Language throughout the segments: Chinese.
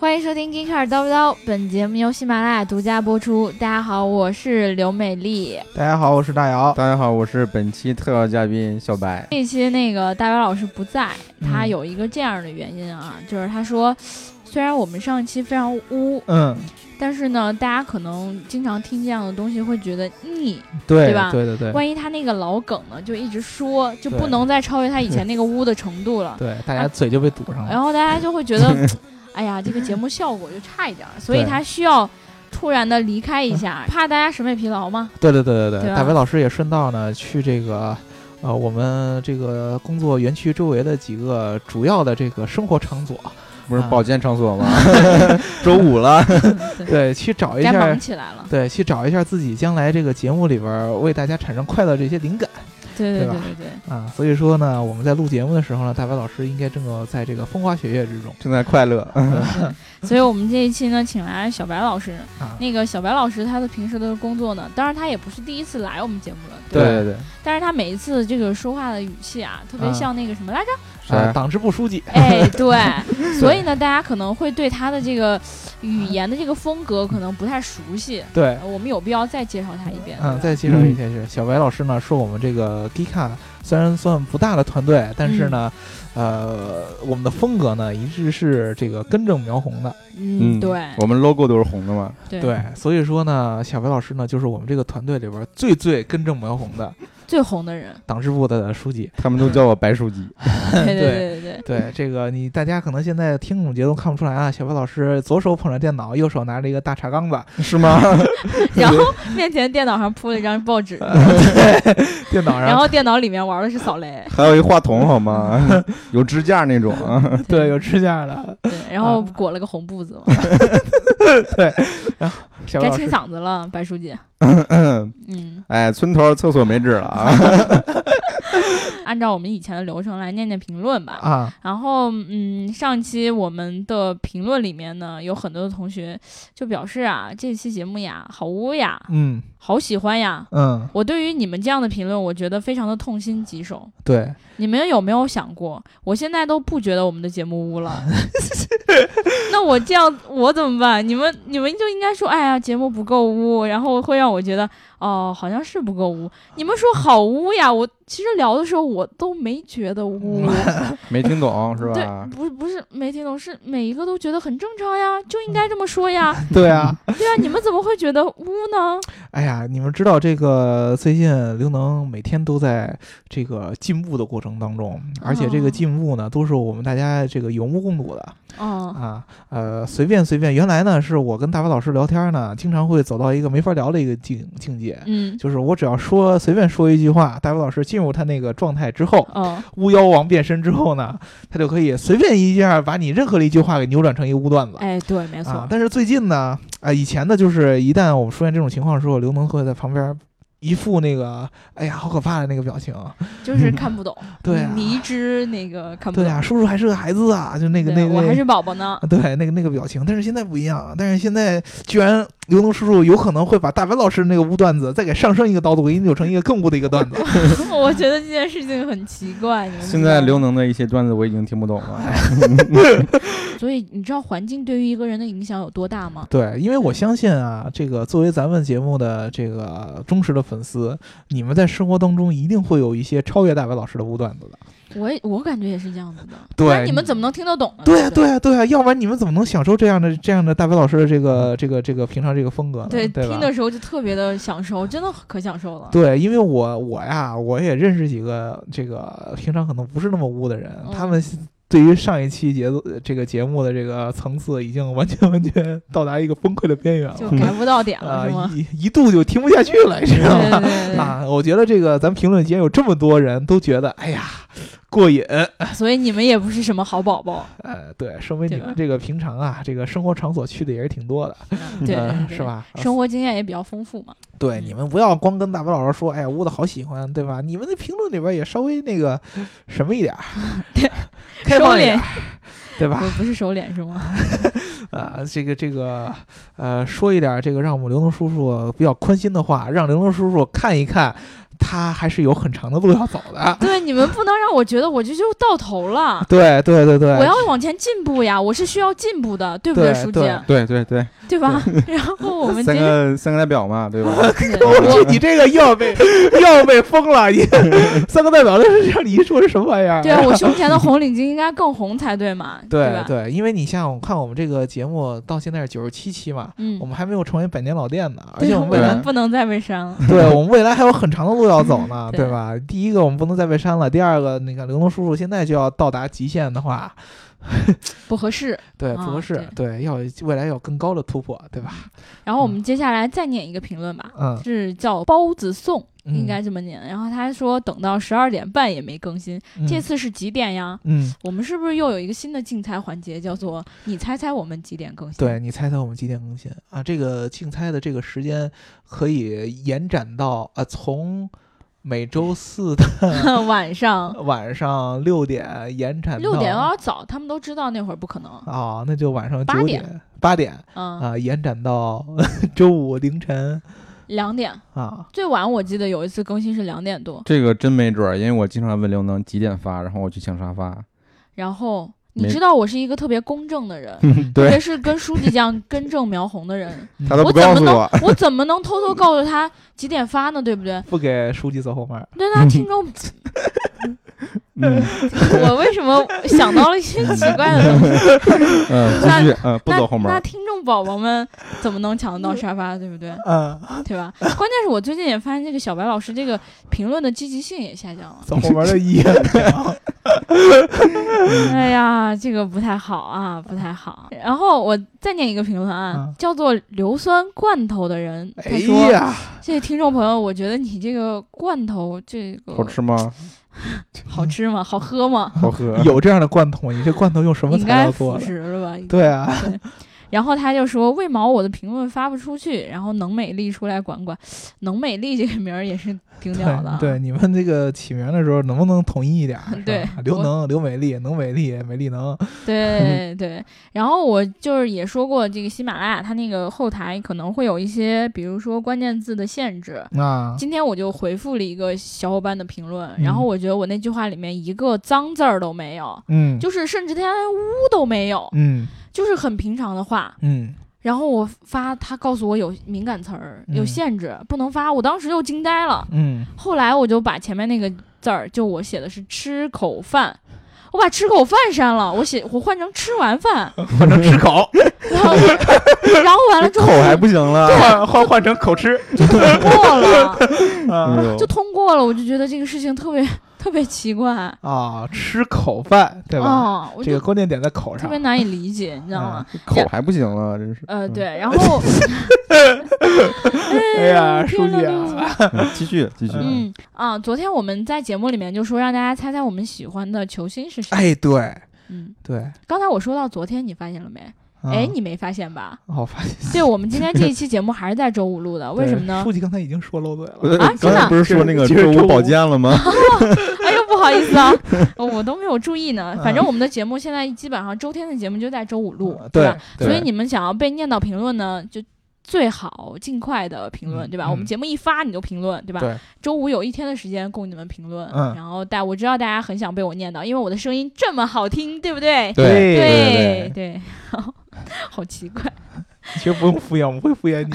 欢迎收听《金卡尔叨不叨》，本节目由喜马拉雅独家播出。大家好，我是刘美丽。大家好，我是大姚。大家好，我是本期特邀嘉宾小白。这期那个大姚老师不在，他嗯有一个这样的原因啊，就是他说，虽然我们上一期非常污，嗯，但是呢，大家可能经常听这样的东西会觉得腻。对对吧对对对万一他那个老梗呢，就一直说，就不能再超越他以前那个污的程度了。对，大家嘴就被堵上了。然后大家就会觉得，哎呀，这个节目效果就差一点儿，所以他需要突然的离开一下，怕大家审美疲劳嘛。对对对对对吧大白老师也顺道呢去这个。呃，我们这个工作园区周围的几个主要的这个生活场所，不是啊保健场所吗？周五了，对，对，去找一该下忙起来了。对，去找一下自己将来这个节目里边儿为大家产生快乐这些灵感对对对对对对。啊。所以说呢，我们在录节目的时候呢，大白老师应该正在这个风花雪月之中正在快乐。所以我们这一期呢，请来小白老师。啊。那个小白老师，他的平时的工作呢，当然他也不是第一次来我们节目了，对吧对对，但是他每一次这个说话的语气啊，特别啊像那个什么来着？呃，是党支部书记，哎，对，所以呢，大家可能会对他的这个语言的这个风格可能不太熟悉。对，呃我们有必要再介绍他一遍。嗯，再介绍一下是。小白老师呢，是我们这个 Gika 虽然算不大的团队，但是呢，呃，我们的风格呢一直是这个根正苗红的，嗯，对。我们 logo 都是红的嘛。对。对，所以说呢，小白老师呢就是我们这个团队里边最最根正苗红的最红的人。党支部的书记。他们都叫我白书记。对对对对对这个你大家可能现在听总节都看不出来啊，小白老师左手捧着电脑，右手拿着一个大茶缸子，是吗？然后面前电脑上铺了一张报纸，电脑上然后电脑里面玩的是扫雷，还有一话筒好吗？有支架那种啊。对有支架的，对，然后啊裹了个红布子嘛，对，然后该清嗓子了，白书记。嗯 嗯，哎，村头厕所没纸了啊。按照我们以前的流程来念念评论吧。啊，然后，嗯，上期我们的评论里面呢，有很多的同学就表示啊，这期节目呀，好污呀，嗯好喜欢呀。嗯，我对于你们这样的评论，我觉得非常的痛心疾首。对，你们有没有想过，我现在都不觉得我们的节目污了，那我这样我怎么办？你们你们就应该说，哎呀，节目不够污，然后会让我觉得，哦，好像是不够污。你们说好污呀，我其实聊的时候我都没觉得污，没听懂是对吧？，不不是没听懂，是每一个都觉得很正常呀，就应该这么说呀，对啊，对啊，你们怎么会觉得污呢？哎呀，你们知道这个最近刘能每天都在这个进步的过程当中，而且这个哦。进步呢，都是我们大家这个有目共睹的哦，啊。呃，随便随便，原来呢是我跟大白老师聊天呢，经常会走到一个没法聊的一个境境界。嗯，就是我只要说随便说一句话，大白老师进入他那个状态之后，哦，巫妖王变身之后呢，他就可以随便一下把你任何的一句话给扭转成一个污段子。哎，对，没错，啊，但是最近呢，啊、以前呢，就是一旦我们出现这种情况的时候，刘能会在旁边一副那个，哎呀，好可怕的那个表情。就是看不懂，对啊迷之那个看不懂。对呀、叔叔还是个孩子啊，就那个那个，我还是宝宝呢。对那个那个表情。但是现在不一样，了但是现在居然刘能叔叔有可能会把大白老师那个污段子再给上升一个高度，给你扭成一个更污的一个段子。我觉得这件事情很奇怪。现在刘能的一些段子我已经听不懂了。所以你知道环境对于一个人的影响有多大吗？对，因为我相信啊，这个作为咱们节目的这个忠实的粉丝，你们在生活当中一定会有一些超越大白老师的污段子的。我也我感觉也是这样子的。对你们怎么能听得懂呢？对啊，对对啊，对啊，要不然你们怎么能享受这样的这样的大白老师的这个这个这个平常这个风格呢？对，对听的时候就特别的享受，真的可享受了。对，因为我我呀，我也认识几个这个平常可能不是那么污的人，嗯他们对于上一期节奏这个节目的这个层次，已经完全完全到达一个崩溃的边缘了。就改不到点了，啊、是吗？一一度就听不下去了，你知道吗？啊，我觉得这个咱们评论间有这么多人都觉得，哎呀，过瘾。所以你们也不是什么好宝宝，呃，对，说明你们这个平常啊，这个生活场所去的也是挺多的，嗯对是吧？生活经验也比较丰富嘛。对，嗯你们不要光跟大白老师说，哎呀，污的好喜欢，对吧？你们的评论里边也稍微那个 什么一 点儿，开放一点，对吧？不不是收敛是吗？啊，这个这个，呃，说一点儿这个让我们刘能叔叔比较宽心的话，让刘能叔叔看一看他还是有很长的路要走的。对，你们不能让我觉得我这就到头了。对对对对，我要往前进步呀，我是需要进步的，对不对书记？对对对对，对吧？然后我们三个三个代表嘛，对吧？我你这个又要被又要被封了，你三个代表这是让你说是什么玩意儿？对啊，我胸前的红领巾应该更红才对嘛，吧？对对，因为你像我看我们这个节目到现在是九十七期嘛，嗯我，们还没有成为百年老店呢，而且我我们未来们不能再被删了。对我们未来还有很长的路要走呢，对对吧？第一个我们不能再被删了，第二个那个刘能叔叔现在就要到达极限的话，不合适。对，啊不合适，对，要未来要更高的突破，对吧？然后我们接下来再念一个评论吧，嗯，是叫包子颂，嗯应该这么念。然后他说等到十二点半也没更新，嗯这次是几点呀？嗯，我们是不是又有一个新的竞猜环节，叫做你猜猜我们几点更新？对你猜猜我们几点更新啊？这个竞猜的这个时间可以延展到啊，从每周四的 晚上 晚上六点延展到六点有点早，他们都知道那会儿不可能。啊，那就晚上八点八点嗯，啊，延展到 周五凌晨两点啊。最晚我记得有一次更新是两点多，这个真没准儿，因为我经常问刘能几点发，然后我去抢沙发。然后你知道我是一个特别公正的人，特别是跟书记这样根正苗红的人，他都不我怎么能告诉我，我怎么能偷偷告诉他几点发呢？对不对？不给书记走后门儿，对那听众，嗯 我为什么想到了一些奇怪的东西？嗯，继续，嗯，不那走后门儿。那听众宝宝们怎么能抢得到沙发？对不对？嗯，对吧？关键是我最近也发现，这个小白老师这个评论的积极性也下降了。走后门儿的意义很强。哎呀，这个不太好啊，不太好。然后我再念一个评论啊，嗯叫做“硫酸罐头”的人，他哎说：“呀，这位听众朋友，我觉得你这个罐头这个好吃吗？好吃吗？好喝吗？好喝。有这样的罐头吗？你这罐头用什么材应该腐料做的？蚀了吧？对啊，然后他就说：“为毛我的评论发不出去？”然后能美丽出来管管，能美丽这个名儿也是挺屌的、啊。对 对，你们这个起名的时候能不能统一一点儿？对刘能、刘美丽、能美丽、美丽能。对对，然后我就是也说过，这个喜马拉雅它那个后台可能会有一些，比如说关键字的限制。啊，今天我就回复了一个小伙伴的评论，嗯然后我觉得我那句话里面一个脏字儿都没有，嗯，就是甚至连污都没有，嗯就是很平常的话。嗯然后我发，他告诉我有敏感词儿，有嗯限制，不能发。我当时就惊呆了。嗯，后来我就把前面那个字儿，就我写的是吃口饭，我把吃口饭删了，我写我换成吃完饭，换成吃口，然后 然后完了之后口还不行了。换换换成口吃就通过了，就通过了。我就觉得这个事情特别特别奇怪，啊，吃口饭对吧？哦，这个关键点在口上特别。难以理解，你知道吗？口还不行了，真是。呃，嗯，对，然后，哎呀，天呐书记啊，嗯继续继续。嗯啊，昨天我们在节目里面就说让大家猜猜我们喜欢的球星是谁。哎，对嗯，对，刚才我说到昨天，你发现了没？啊哎，你没发现吧？哦，发现对，我们今天这一期 节目还是在周五录的，为什么呢书？记刚才已经说漏嘴了。呃啊真的刚才不是说那个周五保健了吗？哎呦，不好意思啊，我都没有注意呢。反正嗯我们的节目现在基本上周天的节目就在周五录，对吧？对所以你们想要被念到评论呢，就最好尽快的评论，对吧？我们节目一发你就评论，对吧？对，周五有一天的时间供你们评论，嗯然后大我知道大家很想被我念到，因为我的声音这么好听，对不对？对对对对，好奇怪。其实不用敷衍，我们会敷衍你。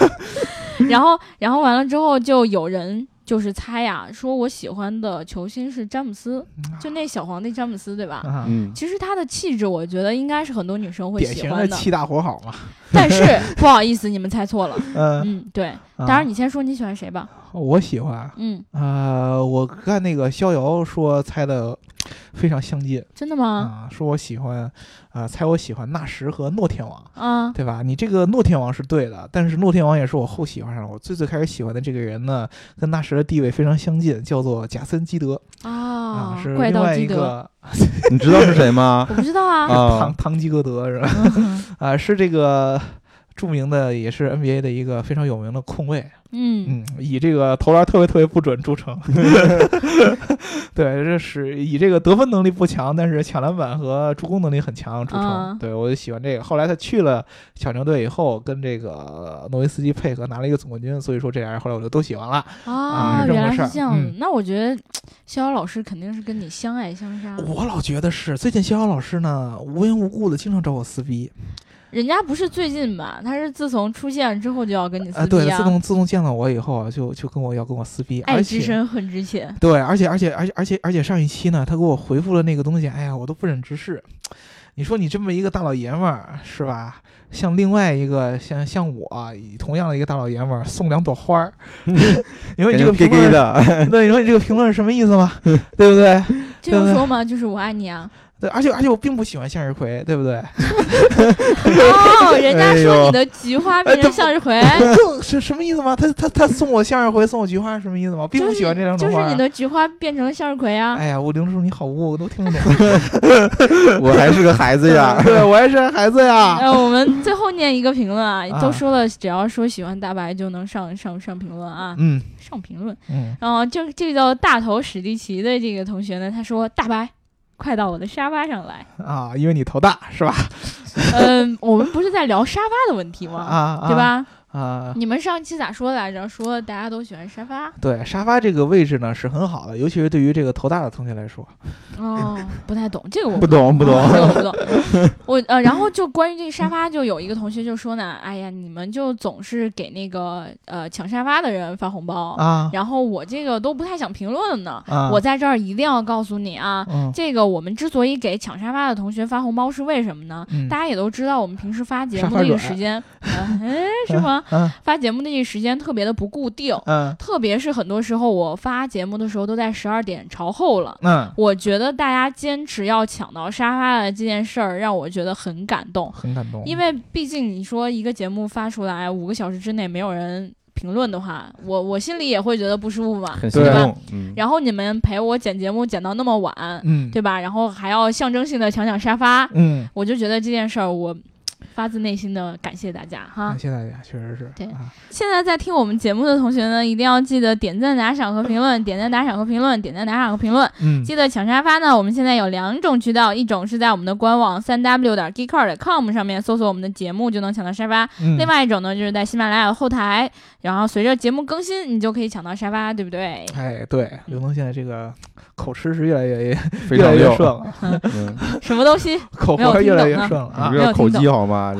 然后，然后完了之后，就有人就是猜呀，说我喜欢的球星是詹姆斯，就那小皇帝詹姆斯，对吧？啊，嗯，其实他的气质，我觉得应该是很多女生会喜欢的。型的气大活好嘛。但是 不好意思，你们猜错了。嗯，嗯，对。啊当然，你先说你喜欢谁吧。我喜欢。嗯，呃，我看那个逍遥说猜的非常相近真的吗？啊，说我喜欢，啊，猜我喜欢纳什和诺天王，啊，对吧？你这个诺天王是对的，但是诺天王也是我后喜欢上的。我最最开始喜欢的这个人呢，跟纳什的地位非常相近，叫做贾森基德啊啊，是另外一个你知道是谁吗？我不知道啊。啊唐唐吉诃德是吧？嗯啊，是这个著名的也是 NBA 的一个非常有名的控卫，嗯嗯，以这个投篮特别特别不准著称。对，这是以这个得分能力不强，但是抢篮板和助攻能力很强著称。啊对我就喜欢这个。后来他去了小牛队以后，跟这个诺维斯基配合拿了一个总冠军，所以说这俩人后来我就都喜欢了。啊，原来是这样嗯。那我觉得逍遥老师肯定是跟你相爱相杀。我老觉得是最近逍遥老师呢，无缘无故的经常找我撕逼。人家不是最近吧？他是自从出现之后就要跟你啊，撕对，逼自从自从见到我以后啊，就就跟我要跟我撕逼，爱之深，恨之切。对，而且而且而且而且而且上一期呢，他给我回复了那个东西，哎呀，我都不忍直视。你说你这么一个大老爷们儿是吧？像另外一个像像我同样的一个大老爷们儿送两朵花儿，你说你这个给评论，给的，对，你说你这个评论是什么意思吗？对不对？这样说嘛，就是我爱你啊。对，而且而且我并不喜欢向日葵，对不对？哦，人家说你的菊花变成向日葵，更是什么意思吗？他他他送我向日葵，送我菊花，是什么意思吗？我并不喜欢这两种花啊。就是你的菊花变成了向日葵啊。哎呀，我林叔你好污，我都听不懂。我还是个孩子呀。对我还是个孩子呀。呃，我们最后念一个评论啊，啊都说了，只要说喜欢大白就能上上上评论啊，嗯上评论。嗯，然后这这个叫大头史蒂奇的这个同学呢，他说大白。快到我的沙发上来。啊，因为你头大是吧？嗯，我们不是在聊沙发的问题吗？啊，对吧？啊，你们上期咋说来着？说大家都喜欢沙发。对，沙发这个位置呢是很好的，尤其是对于这个头大的同学来说。哦，不太懂这个我不懂不懂啊这个我不懂。我 呃，然后就关于这个沙发，就有一个同学就说呢，哎呀，你们就总是给那个呃抢沙发的人发红包，啊然后我这个都不太想评论呢。啊，我在这儿一定要告诉你啊，嗯这个我们之所以给抢沙发的同学发红包是为什么呢？嗯大家也都知道，我们平时发节目的这个时间，呃 哎，是吗？嗯发节目的这个时间特别的不固定，嗯特别是很多时候我发节目的时候都在十二点朝后了。嗯，我觉得大家坚持要抢到沙发的这件事儿，让我觉得很感动。很感动，因为毕竟你说一个节目发出来五个小时之内没有人评论的话，我我心里也会觉得不舒服嘛，很对吧？嗯，然后你们陪我剪节目剪到那么晚，嗯对吧？然后还要象征性的抢抢沙发，嗯，我就觉得这件事儿我发自内心的感谢大家哈感。谢大家，确实是对啊现在在听我们节目的同学呢，一定要记得点赞、打赏和评论，点赞、打赏和评论，点赞、打赏和评论。嗯记得抢沙发呢，我们现在有两种渠道，一种是在我们的官网三 w 点 geekcar 点 com 上面搜索我们的节目就能抢到沙发，嗯，另外一种呢就是在喜马拉雅的后台，然后随着节目更新，你就可以抢到沙发，对不对？哎，对，刘能现在这个口吃是越来越 非越来，越顺了，嗯，什么东西？口没有活越来越顺了啊你不。要口技好吗？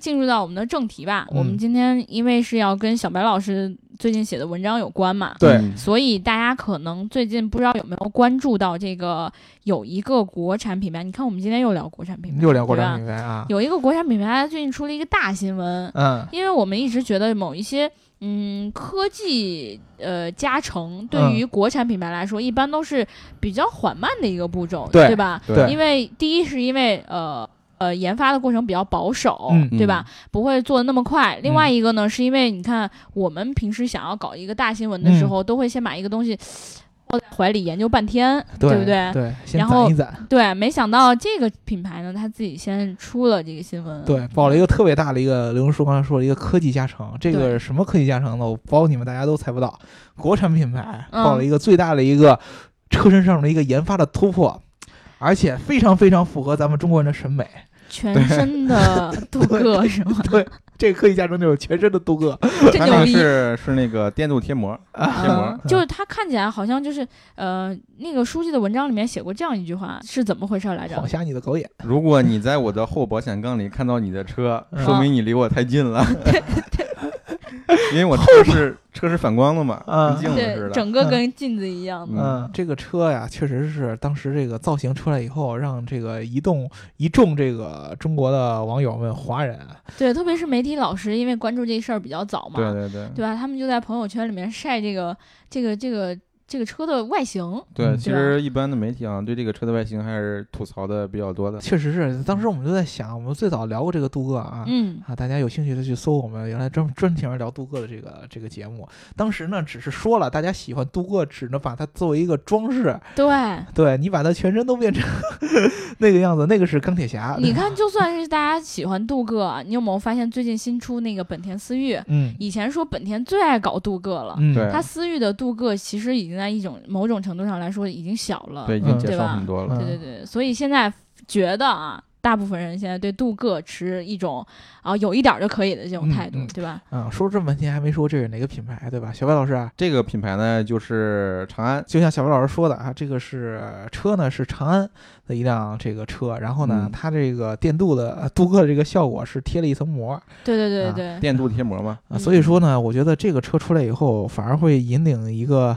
进入到我们的正题吧。嗯我们今天因为是要跟小白老师最近写的文章有关嘛，对嗯所以大家可能最近不知道有没有关注到这个有一个国产品牌，你看我们今天又聊国产品牌，又聊国产对吧品牌啊，有一个国产品牌最近出了一个大新闻，嗯因为我们一直觉得某一些嗯科技呃加成对嗯于国产品牌来说，一般都是比较缓慢的一个步骤，对吧？对因为第一是因为呃。呃，研发的过程比较保守，嗯对吧？不会做的那么快。另外一个呢，是因为你看，我们平时想要搞一个大新闻的时候，都会先把一个东西抱在怀里研究半天，对不对？对，先然后攒一攒，对，没想到这个品牌呢，他自己先出了这个新闻。对，报了一个特别大的一个，刘叔刚才说了一个科技加成，这个什么科技加成呢？我包你们大家都猜不到，国产品牌嗯报了一个最大的一个车身上的一个研发的突破，而且非常非常符合咱们中国人的审美。全身的镀铬 是吗？对，这个科技加成就是全身的镀铬它那个真牛逼！是是那个电镀贴膜，啊贴膜嗯，就是它看起来好像就是呃，那个书记的文章里面写过这样一句话，是怎么回事来着晃？瞎你的狗眼。如果你在我的后保险杠里看到你的车，嗯说明你离我太近了。因为我车是车是反光的嘛，啊跟镜子对似，的。整个跟镜子一样的。嗯，这个车呀，确实是当时这个造型出来以后，让这个一动一众这个中国的网友们华人，对，特别是媒体老师，因为关注这事儿比较早嘛，对对对，对吧？他们就在朋友圈里面晒这个这个这个这个车的外形。对，嗯其实一般的媒体啊，对这个车的外形还是吐槽的比较多的。确实是，当时我们就在想，我们最早聊过这个镀铬啊。嗯，啊，大家有兴趣的去搜我们原来专专题聊镀铬的这个这个节目。当时呢，只是说了大家喜欢镀铬，只能把它作为一个装饰。对。对你把它全身都变成 那个样子，那个是钢铁侠。你看，就算是大家喜欢镀铬，你有没有发现最近新出那个本田思域？嗯以前说本田最爱搞镀铬了，嗯，对它思域的镀铬其实已经在一种某种程度上来说已经小了。对，已经嗯减对吧少很多了。嗯对对对，所以现在觉得啊，大部分人现在对镀铬持一种啊有一点儿就可以的这种嗯态度，嗯对吧？啊，说这么半天还没说这是哪个品牌，对吧？小白老师啊，这个品牌呢，就是长安。就像小白老师说的啊，这个是车呢是长安的一辆这个车，然后呢，嗯它这个电镀的呃镀铬的这个效果是贴了一层膜对对对啊对，电镀贴膜嘛，啊，嗯所以说呢，我觉得这个车出来以后，反而会引领一个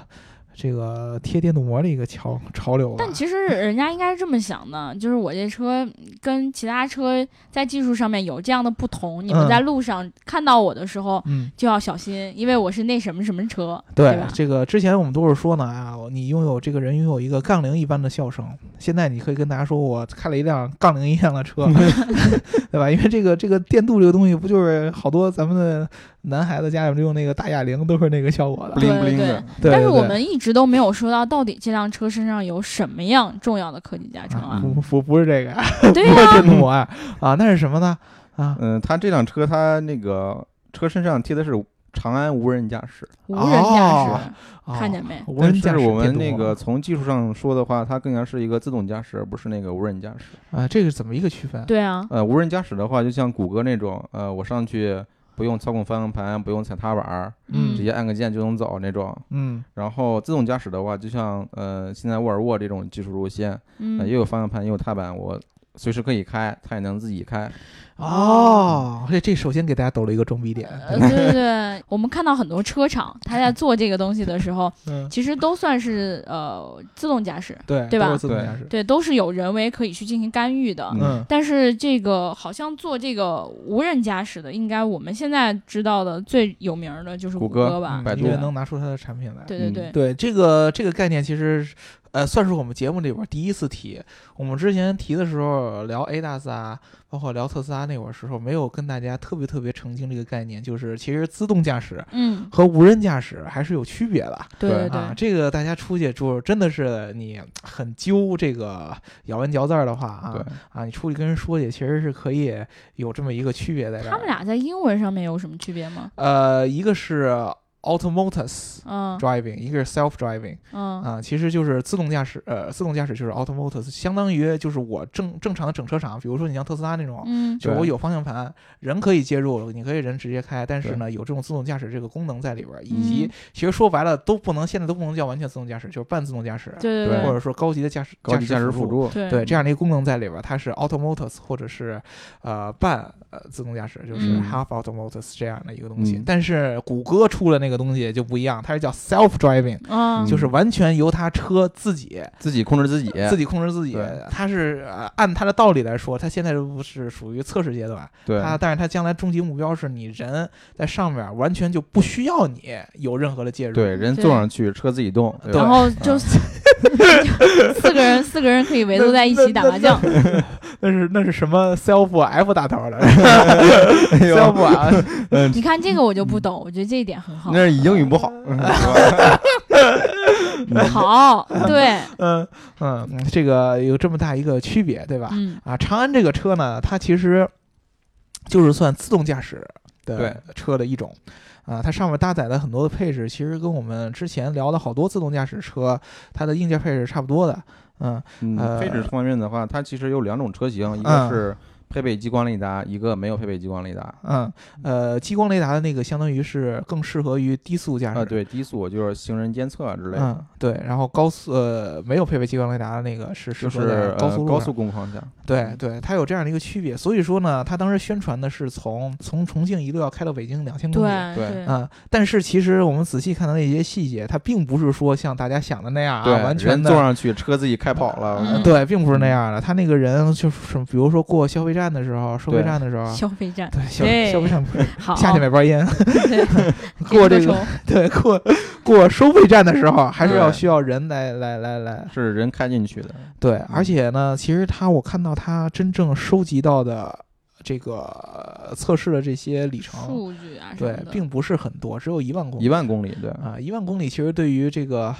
这个贴电镀膜的一个潮潮流吧。但其实人家应该是这么想的，就是我这车跟其他车在技术上面有这样的不同，你们嗯在路上看到我的时候嗯，就要小心，因为我是那什么什么车，对吧？这个之前我们都是说呢啊，你拥有这个人拥有一个杠铃一般的笑声，现在你可以跟大家说，我开了一辆杠铃一样的车，对吧？因为这个这个电镀这个东西，不就是好多咱们的男孩子家里面用那个大哑铃都是那个效果的。灵不灵的。对但是我们一直都没有说到到底这辆车身上有什么样重要的科技加成啊？不不不是这个，对不是呀、电镀膜啊，啊，那是什么呢？啊，嗯，它这辆车它那个车身上贴的是长安无人驾驶，无人驾驶，哦。看见没？无人驾驶但是我们那个从技术上说的话，它更像是一个自动驾驶，而不是那个无人驾驶。啊，这个怎么一个区分？对啊，呃，无人驾驶的话，就像谷歌那种，呃，我上去不用操控方向盘，不用踩踏板儿，嗯直接按个键就能走那种。嗯然后自动驾驶的话，就像呃现在沃尔沃这种技术路线，也，有方向盘，也有踏板，我随时可以开，它也能自己开。哦，这这首先给大家抖了一个装逼点，呃，对对对，我们看到很多车厂，他在做这个东西的时候，嗯，其实都算是呃自动驾驶，对对吧？自动驾驶，对，都是有人为可以去进行干预的。嗯。嗯但是这个好像做这个无人驾驶的，应该我们现在知道的最有名儿的就是谷歌歌吧？嗯？百度能拿出它的产品来。嗯对对。对，对这个这个概念，其实呃算是我们节目里边第一次提。我们之前提的时候聊 ADAS 啊，包括聊特斯拉那会儿时候，没有跟大家特别特别澄清这个概念，就是其实自动驾驶嗯，和无人驾驶还是有区别的。对对对啊，这个大家出去就是真的是你很揪这个咬文嚼字儿的话啊，啊，你出去跟人说去，其实是可以有这么一个区别在这儿。他们俩在英文上面有什么区别吗？呃，一个是 autonomous 嗯 driving，一个是 self driving 嗯啊，其实就是自动驾驶。呃，自动驾驶就是 autonomous，相当于就是我正正常的整车厂，比如说你像特斯拉那种。嗯就我有方向盘，人可以介入，你可以人直接开，但是呢，有这种自动驾驶这个功能在里边儿，以及嗯其实说白了都不能，现在都不能叫完全自动驾驶，就是半自动驾驶，对对对或者说高级的驾驶高级驾驶辅辅。助，对对，这样的一个功能在里边儿，它是 autonomous 或者是呃半呃自动驾驶，就是嗯 half autonomous 这样的一个东西。嗯但是谷歌出了那个东西就不一样，它是叫 self driving，、嗯就是完全由它车自己自己控制自己。自己控制自己。它是、呃、按它的道理来说，它现在不是属于测试阶段，对，它但是它将来终极目标是你人在上面完全就不需要你有任何的介入。对，人坐上去，车自己动。然后就 四个人，四个人可以围坐在一起打麻将。那是那是什么 self F 打头的，self 啊，你看这个我就不懂，我觉得这一点很好。那是英语不好，是 吧好，对，嗯嗯，这个有这么大一个区别，对吧？嗯啊，长安这个车呢，它其实就是算自动驾驶的对车的一种。啊，它上面搭载的很多的配置，其实跟我们之前聊的好多自动驾驶车，它的硬件配置差不多的。嗯嗯，呃配置方面的话，它其实有两种车型，一嗯个是配备激光雷达，一个没有配备激光雷达。嗯，呃，激光雷达的那个相当于是更适合于低速驾驶。啊，对，低速就是行人监测啊之类的，嗯，对，然后高速呃没有配备激光雷达的那个是适就是合高呃速高速公路方向。对对，它有这样的一个区别，所以说呢，它当时宣传的是从从重庆一路要开到北京两千公里。对对啊、但是其实我们仔细看到那些细节，它并不是说像大家想的那样啊，完全的坐上去，车自己开跑了。嗯对，并不是那样的。他那个人就是，比如说过消费站站的时候，收费对站的时候，消费站，对消对消费站好，下去买包烟，过这个 对过过收费站的时候，还是要需要人来来来来是人开进去的，对，而且呢，其实他我看到他真正收集到的这个呃测试的这些里程，数据啊对，，并不是很多，只有一万公里一万公里，对啊，一万公里其实对于这个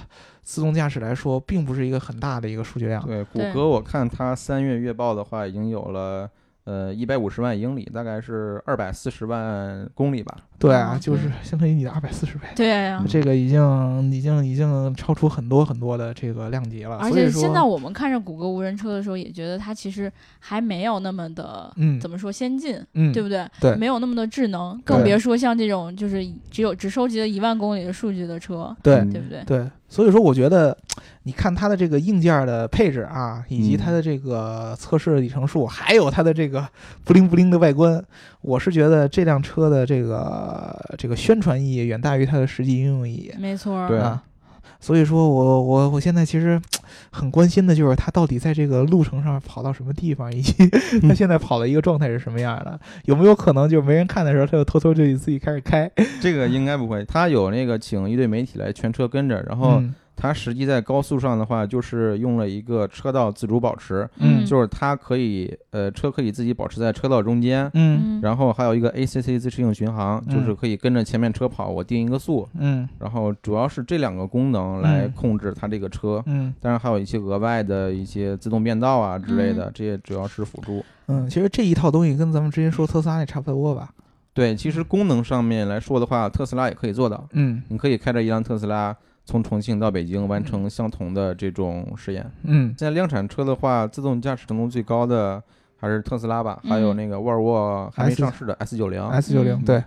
自动驾驶来说，并不是一个很大的一个数据量。对。谷歌我看它三月月报的话，已经有了呃一百五十万英里，大概是二百四十万公里吧。对啊，哦就是相当于你的二百四十倍。对啊。这个已经已经已经超出很多很多的这个量级了，而且现在我们看着谷歌无人车的时候，也觉得它其实还没有那么的，嗯怎么说先进，嗯对不对？对没有那么的智能，更别说像这种就是只有只收集了一万公里的数据的车，对嗯对不对？对，所以说我觉得，你看它的这个硬件的配置啊，以及嗯。它的这个测试里程数，还有它的这个不灵不灵的外观，我是觉得这辆车的这个这个宣传意义远大于它的实际应用意义。没错，对啊。所以说我我我现在其实很关心的就是他到底在这个路程上跑到什么地方，以及他现在跑的一个状态是什么样的，有没有可能就没人看的时候，他就偷偷就自己开始开，这个应该不会，他有那个请一队媒体来全车跟着，然后嗯他实际在高速上的话，就是用了一个车道自主保持，嗯就是它可以呃车可以自己保持在车道中间，嗯嗯，然后还有一个 ACC 自适应巡航，嗯就是可以跟着前面车跑，我定一个速，嗯然后主要是这两个功能来嗯控制它这个车。嗯当然还有一些额外的一些自动变道啊之类的，这些主要是辅助。嗯，其实这一套东西跟咱们之前说特斯拉那差不多吧。对，其实功能上面来说的话，特斯拉也可以做到。嗯你可以开着一辆特斯拉从重庆到北京完成相同的这种实验。嗯现在量产车的话，自动驾驶程度最高的还是特斯拉吧，还有那个沃尔沃还没上市的 S 九零。，S 九零嗯对。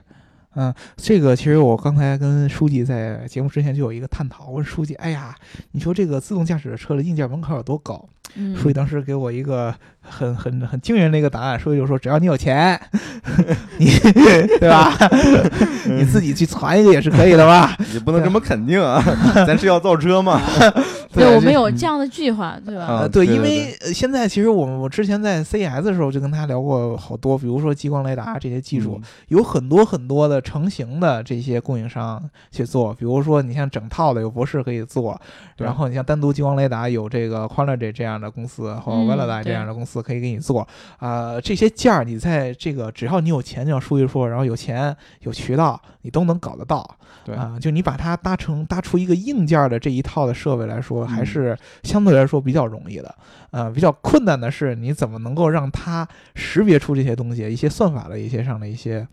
嗯，这个其实我刚才跟书记在节目之前就有一个探讨，我问书记，哎呀，你说这个自动驾驶的车的硬件门槛有多高？嗯书记当时给我一个很很 很惊人的一个答案，书记就说，只要你有钱，你对吧？你自己去攒一个也是可以的吧？也不能这么肯定啊，咱是要造车嘛。对我们有这样的计划，对吧？对，因为呃现在其实我们我之前在 CES 的时候就跟他聊过好多，比如说激光雷达这些技术，嗯有很多很多的成型的这些供应商去做，比如说你像整套的有博士可以做，然后你像单独激光雷达有这个 Quality 这样的公司或者嗯 Velodyne 这样的公司可以给你做，啊、这些件儿你在这个只要你有钱，就要说一说，然后有钱有渠道，你都能搞得到。对啊、就你把它搭成搭出一个硬件的这一套的设备来说，还嗯是相对来说比较容易的。呃，比较困难的是你怎么能够让它识别出这些东西，一些算法的一些上的一些，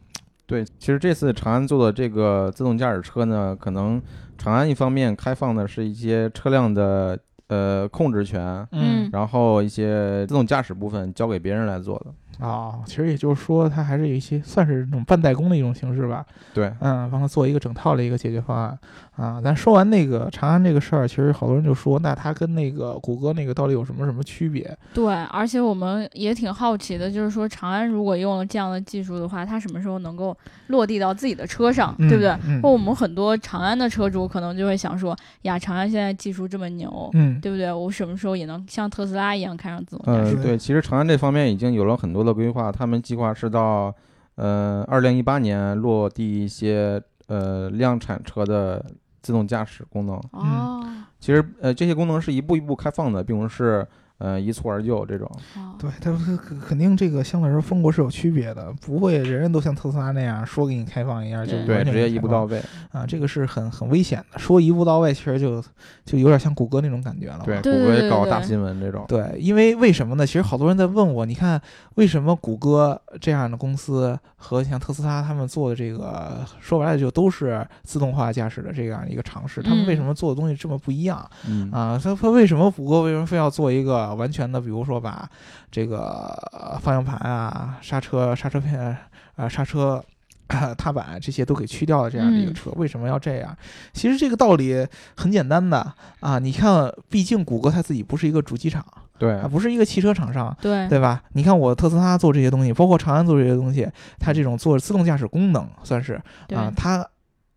对，其实这次长安做的这个自动驾驶车呢，可能长安一方面开放的是一些车辆的呃控制权，嗯然后一些自动驾驶部分交给别人来做的。啊、其实也就是说，它还是有一些算是那种半代工的一种形式吧。对，嗯，帮他做一个整套的一个解决方案啊。咱说完那个长安这个事儿，其实好多人就说，那它跟那个谷歌那个到底有什么什么区别？对，而且我们也挺好奇的，就是说长安如果用了这样的技术的话，它什么时候能够落地到自己的车上，对不对？嗯我们很多长安的车主可能就会想说，呀，长安现在技术这么牛，嗯对不对？我什么时候也能像特斯拉一样开上自动驾呃，驶？是对，其实长安这方面已经有了很多的规划，他们计划是到呃二零一八年落地一些呃量产车的自动驾驶功能。哦，其实呃这些功能是一步一步开放的，并不是呃一蹴而就这种。哦对，它它肯肯定这个相对来说风格是有区别的，不会人人都像特斯拉那样说给你开放一样就对完全直接一步到位。啊，这个是很很危险的。说一步到位，其实就就有点像谷歌那种感觉了。对，谷歌也搞大新闻这种。对，因为为什么呢？其实好多人在问我，你看为什么谷歌这样的公司和像特斯拉他们做的这个，说白了就都是自动化驾驶的这样一个尝试，他们为什嗯么做的东西这么不一样嗯啊？他他为什么谷歌为什么非要做一个完全的，比如说把这个呃方向盘啊、刹车、刹车片啊、刹车。踏板这些都给去掉的这样的一个嗯车，为什么要这样？其实这个道理很简单的啊，你看，毕竟谷歌它自己不是一个主机厂，对啊，不是一个汽车厂商，对对吧？你看我特斯拉做这些东西，包括长安做这些东西，它这种做自动驾驶功能，算是啊，它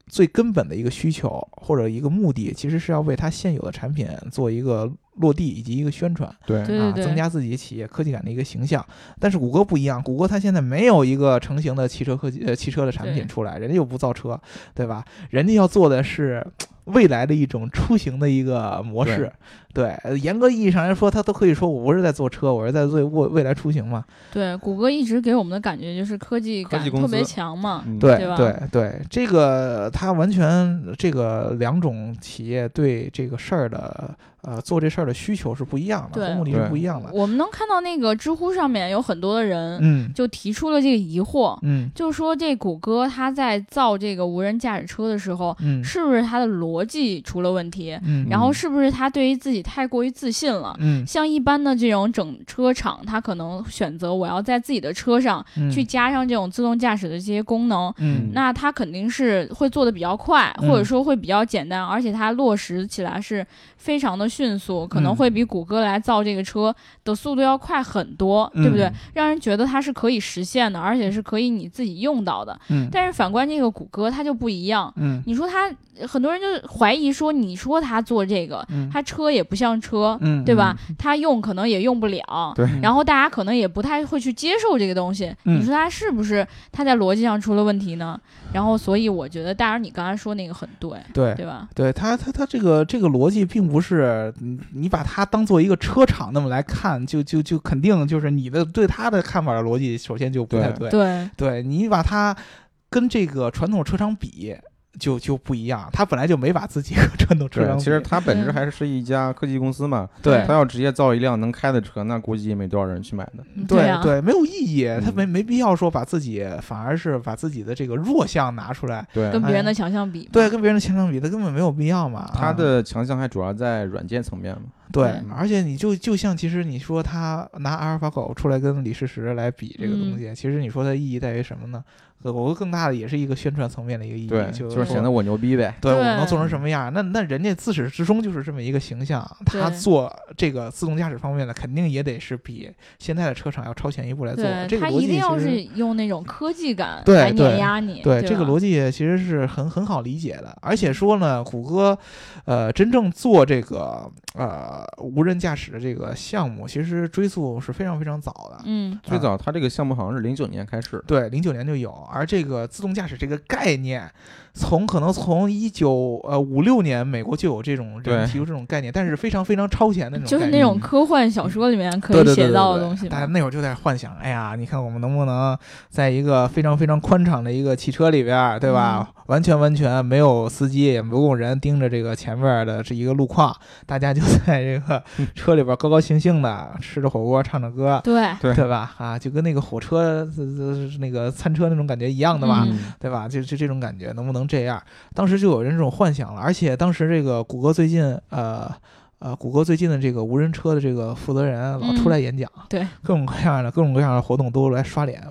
最根本的一个需求或者一个目的，其实是要为它现有的产品做一个落地以及一个宣传对啊，增加自己企业科技感的一个形象。但是谷歌不一样，谷歌它现在没有一个成型的汽车科技呃汽车的产品出来，人家又不造车，对吧？人家要做的是未来的一种出行的一个模式。对，呃严格意义上来说，它都可以说我不是在做车，我是在做未未来出行嘛。对，谷歌一直给我们的感觉就是科技感特别强嘛。对对对，这个它完全这个两种企业对这个事儿的呃做这事儿的需求是不一样的，对和目的是不一样的。我们能看到那个知乎上面有很多的人嗯就提出了这个疑惑，嗯就说这谷歌它在造这个无人驾驶车的时候，嗯是不是它的逻辑出了问题？嗯然后是不是它对于自己太过于自信了？嗯像一般的这种整车厂，它可能选择我要在自己的车上嗯去加上这种自动驾驶的这些功能，嗯那它肯定是会做的比较快，嗯或者说会比较简单，而且它落实起来是非常的迅速，可能嗯会比谷歌来造这个车的速度要快很多，对不对嗯？让人觉得它是可以实现的，而且是可以你自己用到的。嗯但是反观这个谷歌，它就不一样。嗯你说它，很多人就怀疑说，你说它做这个，嗯它车也不像车，嗯对吧？它用可能也用不了。对然后大家可能也不太会去接受这个东西。嗯你说它是不是它在逻辑上出了问题呢？然后，所以我觉得，当然你刚才说那个很对，对对吧？对他他他这个这个逻辑并不是你你把它当做一个车厂那么来看，就就就肯定就是你的对它的看法的逻辑首先就不太对。对对你把它跟这个传统车厂比，就就不一样。他本来就没把自己和传统车。其实他本质还是一家科技公司嘛。对他要直接造一辆能开的车，那估计也没多少人去买的。啊，对对，没有意义，他嗯没没必要说把自己，反而是把自己的这个弱项拿出来，对，跟别人的强项比嘛，对，跟别人的强项比，他根本没有必要嘛。它啊的强项还主要在软件层面嘛。对对，而且你就就像其实你说他拿阿尔法狗出来跟李世石来比这个东嗯西，其实你说它意义在于什么呢？呃我更大的也是一个宣传层面的一个意义，就就是显得我牛逼呗。对我对能做成什么样？那那人家自始至终就是这么一个形象，他做这个自动驾驶方面的肯定也得是比现在的车厂要超前一步来做。这个逻辑一定要是其实用那种科技感来碾压你，对这个逻辑其实是很很好理解的，而且说呢，谷歌，呃，真正做这个呃无人驾驶的这个项目，其实追溯是非常非常早的。嗯，最早它这个项目好像是零九年开始，对，零九年就有，而这个自动驾驶这个概念，从可能从一九呃五六年美国就有这种人对提出这种概念，但是非常非常超前的那种就是。那种科幻小说里面可以写到的对东西嘛。大家那会儿就在幻想，哎呀，你看我们能不能在一个非常非常宽敞的一个汽车里边，对吧？嗯完全完全没有司机，也没有人盯着这个前面的这一个路况，大家就在这个车里边高高兴兴的吃着火锅，唱着歌，对，对对吧？啊，就跟那个火车、那个餐车那种感觉一样的嘛。嗯对吧？就就这种感觉，能不能这样？当时就有人这种幻想了，而且当时这个谷歌最近，呃呃，谷歌最近的这个无人车的这个负责人老出来演讲，对，各种各样的各种各样的活动都来刷脸。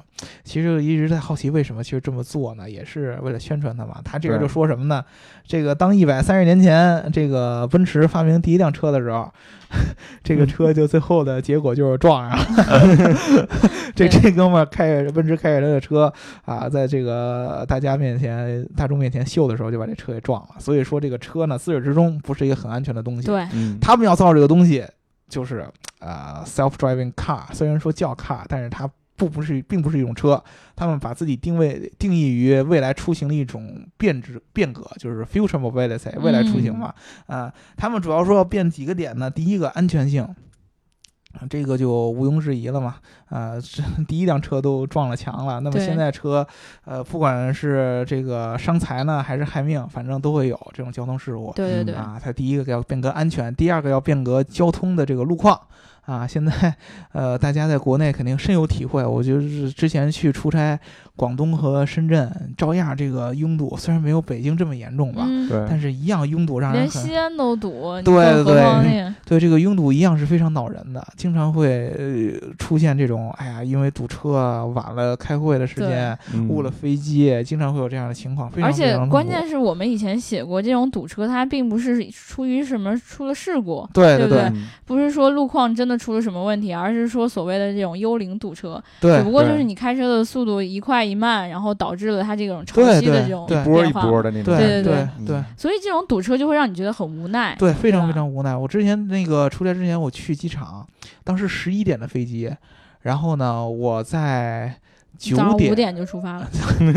其实一直在好奇为什么其实这么做呢？也是为了宣传他嘛。他这个就说什么呢？这个当一百三十年前这个奔驰发明第一辆车的时候，这个车就最后的结果就是撞上了。这对这哥们儿开着奔驰开着他的车啊，在这个大家面前、大众面前秀的时候，就把这车给撞了。所以说，这个车呢，自始至终不是一个很安全的东西。，对，嗯，他们要造这个东西，就是呃 self-driving car，虽然说叫 car，但是它不不是并不是一种车。他们把自己定位定义于未来出行的一种变质变革，就是 future mobility，未来出行嘛。啊、他们主要说要变几个点呢？第一个安全性。啊这个就毋庸置疑了嘛，啊、这第一辆车都撞了墙了，那么现在车，呃，不管是这个伤财呢，还是害命，反正都会有这种交通事故。对对对，啊，它第一个要变革安全，第二个要变革交通的这个路况啊。现在呃，大家在国内肯定深有体会。我就是之前去出差，广东和深圳，照样这个拥堵，虽然没有北京这么严重吧，嗯，但是一样拥堵让人连很西安都堵，你对对对这个拥堵一样是非常恼人的，经常会呃出现这种哎呀，因为堵车啊晚了开会的时间，嗯误了飞机，经常会有这样的情况，非常而且非常关键是我们以前写过，这种堵车它并不是出于什么出了事故，对对对不对嗯。不是说路况真的出了什么问题，而是说所谓的这种幽灵堵车，对只不过就是你开车的速度一快一慢，然后导致了它这种潮汐的这种对一波一。波的那种。对对对嗯对所以这种堵车就会让你觉得很无奈。对，非常非常无奈。我之前那个出差之前，我去机场，当时十一点的飞机，然后呢，我在九早上点五点就出发了，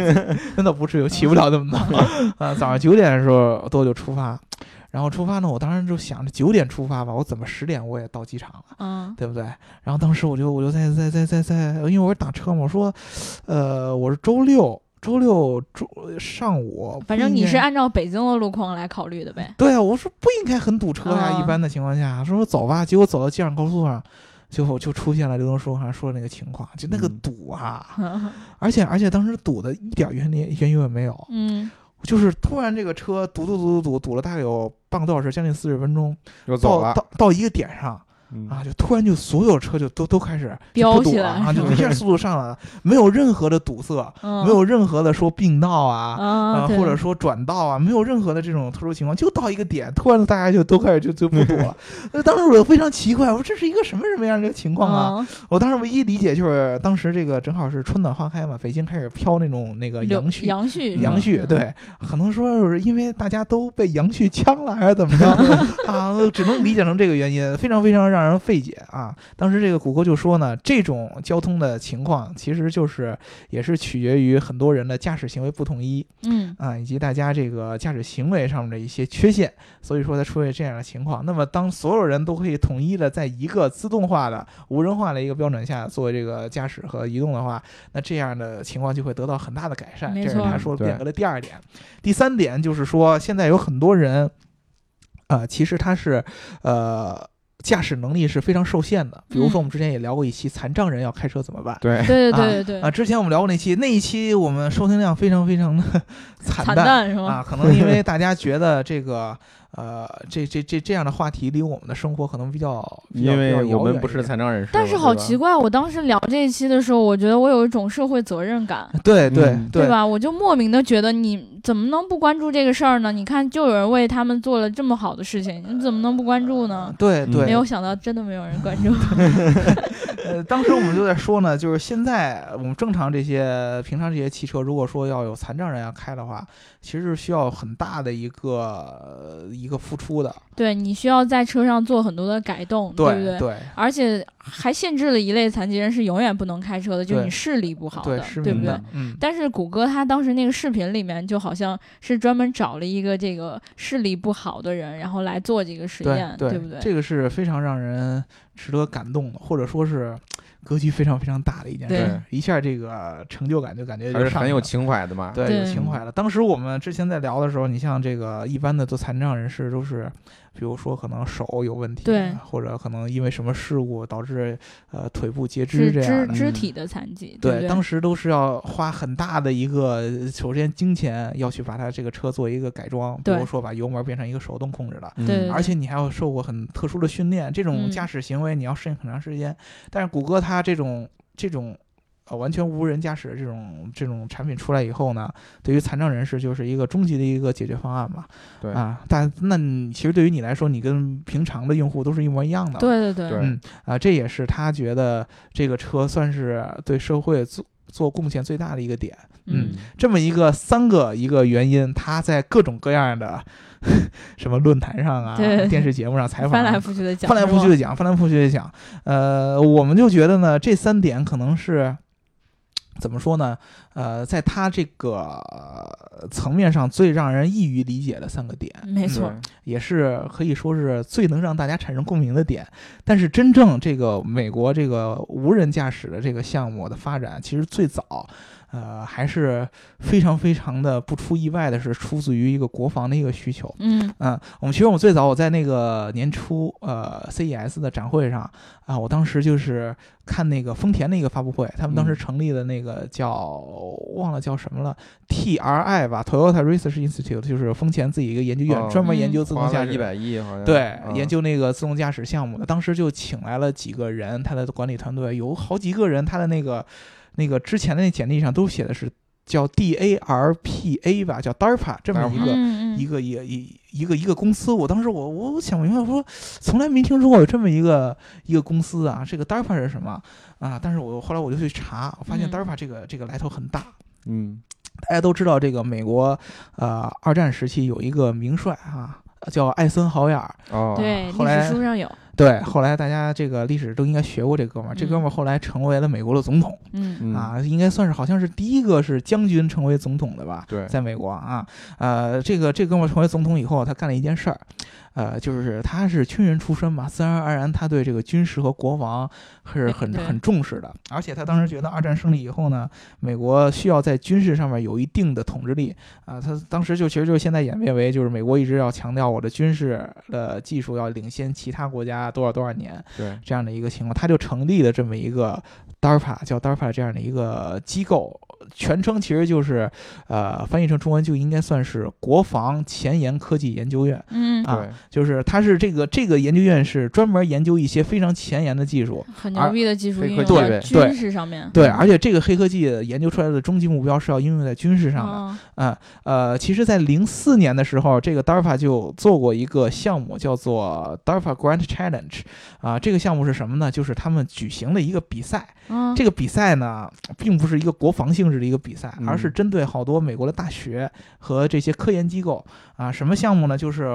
那倒不至于，起不了那么早啊。早上九点的时候多就出发，然后出发呢，我当时就想着九点出发吧，我怎么十点我也到机场了，嗯对不对？然后当时我就我就在在在在在，因为我是打车嘛，我说，呃，我是周六周六周上午，反正你是按照北京的路况来考虑的呗。对啊，我说不应该很堵车呀，嗯一般的情况下，说走吧，结果走到机场高速上。最后就出现了刘东书上说的那个情况，就那个嗯堵啊，而且而且当时堵的一点原因原因也没有，嗯，就是突然这个车堵堵堵堵堵堵了大概有半个多小时，将近四十分钟，到又走了，到到一个点上嗯啊，就突然就所有车就都都开始飙起来了啊，就一下速度上来了，没有任何的堵塞，嗯没有任何的说并道啊。啊，呃，或者说转道啊，没有任何的这种特殊情况，就到一个点，突然大家就都开始就就不堵了。那当时我就非常奇怪，我说这是一个什么什么样的一个情况啊？嗯我当时唯一理解就是当时这个正好是春暖花开嘛，北京开始飘那种那个柳杨絮，杨絮杨絮，对，可能说是因为大家都被杨絮呛了，还是怎么着 啊？只能理解成这个原因，非常非常让人费解啊。当时这个谷歌就说呢，这种交通的情况其实就是也是取决于很多人的驾驶行为不统一嗯啊，以及大家这个驾驶行为上面的一些缺陷，所以说才出现这样的情况。那么当所有人都可以统一的在一个自动化的、无人化的一个标准下做这个驾驶和移动的话，那这样的情况就会得到很大的改善。没错这是他说对点格的第二点。第三点就是说，现在有很多人，啊、其实他是呃。驾驶能力是非常受限的，比如说我们之前也聊过一期残障人要开车怎么办对，对对对对啊？之前我们聊过那期，那一期我们收听量非常非常的惨 惨淡淡是吗？啊，可能因为大家觉得这个呃这这这这样的话题离我们的生活可能比较比较因为我们不是残障人士，但是好奇怪，我当时聊这一期的时候，我觉得我有一种社会责任感，对对嗯对吧？我就莫名的觉得你怎么能不关注这个事儿呢？你看，就有人为他们做了这么好的事情，你怎么能不关注呢？嗯对对，没有想到，真的没有人关注。呃，当时我们就在说呢，就是现在我们正常这些平常这些汽车，如果说要有残障人要开的话，其实是需要很大的一个、呃一个付出的，对你需要在车上做很多的改动，对不对？而且还限制了一类残疾人是永远不能开车的，就是你视力不好的，对，不对？，嗯，但是谷歌他当时那个视频里面就好像是专门找了一个这个视力不好的人，然后来做这个实对验，对不对？这个是非常让人值得感动的，或者说是格局非常非常大的一件事儿，一下这个成就感就感觉还很有情怀的嘛。对，有情怀了。当时我们之前在聊的时候，你像这个一般的做残障人士都是，比如说可能手有问题，对或者可能因为什么事故导致呃腿部截肢这样肢肢体的残疾，对？当时都是要花很大的一个，首先金钱要去把它这个车做一个改装，比如说把油门变成一个手动控制的，嗯对对而且你还要受过很特殊的训练，这种嗯驾驶行为你要适应很长时间。但是谷歌它这种这种呃完全无人驾驶的这种这种产品出来以后呢，对于残障人士就是一个终极的一个解决方案嘛。对啊，但那你其实对于你来说，你跟平常的用户都是一模一样的。，对对对对嗯啊，这也是他觉得这个车算是对社会做做贡献最大的一个点。嗯这么一个三个一个原因，他在各种各样的 什么论坛上啊、电视节目上采访翻来啊，覆去的讲，翻来覆去的讲，翻来覆去的讲。呃，我们就觉得呢，这三点可能是怎么说呢？呃，在他这个呃层面上最让人易于理解的三个点，没错，对也是可以说是最能让大家产生共鸣的点。但是真正这个美国这个无人驾驶的这个项目的发展，其实最早。呃，还是非常非常的不出意外的是，出自于一个国防的一个需求。嗯嗯，我们其实我们最早我在那个年初呃 CES 的展会上啊，我当时就是看那个丰田的一个发布会，他们当时嗯成立的那个叫、忘了叫什么了，TRI 吧，Toyota Research Institute，就是丰田自己一个研究院，哦专门研嗯究自动驾驶。一百亿好像。对，嗯研究那个自动驾驶项目的，当时就请来了几个人，他的管理团队有好几个人，他的那个那个之前的那简历上都写的是叫 DARPA 吧，叫 DARPA 这么一个一个一一一个一个公司。我当时我我想不明白，我说从来没听说过有这么一个一个公司啊，这个 DARPA 是什么啊？但是我后来我就去查，我发现嗯 DARPA 这个这个来头很大。嗯大家都知道，这个美国呃二战时期有一个名帅啊，叫艾森豪威尔。哦，对，历后来史书上有，对，后来大家这个历史都应该学过这哥们儿。这哥们儿嗯后来成为了美国的总统。嗯嗯啊，应该算是好像是第一个是将军成为总统的吧，对在美国啊，呃，这个这哥们儿成为总统以后，他干了一件事儿，呃，就是他是军人出身嘛，自然而然他对这个军事和国防是很很重视的，而且他当时觉得二战胜利以后呢，美国需要在军事上面有一定的统治力啊，他当时就其实就是现在演变为就是美国一直要强调我的军事的技术要领先其他国家多少多少年，对，这样的一个情况，他就成立了这么一个 DARPA，叫 DARPA 这样的一个机构，全称其实就是，呃，翻译成中文就应该算是国防前沿科技研究院嗯，啊对，就是它是这个这个研究院是专门研究一些非常前沿的技术，很牛逼的技术对用在军事上面，对，而且这个黑科技研究出来的终极目标是要应用在军事上的。哦啊，呃，其实，在零四年的时候，这个 DARPA 就做过一个项目，叫做 DARPA Grant Challenge，啊，这个项目是什么呢？就是他们举行了一个比赛，嗯，这个比赛呢，并不是一个国防性质的一个比赛，而是嗯针对好多美国的大学和这些科研机构啊。什么项目呢？就是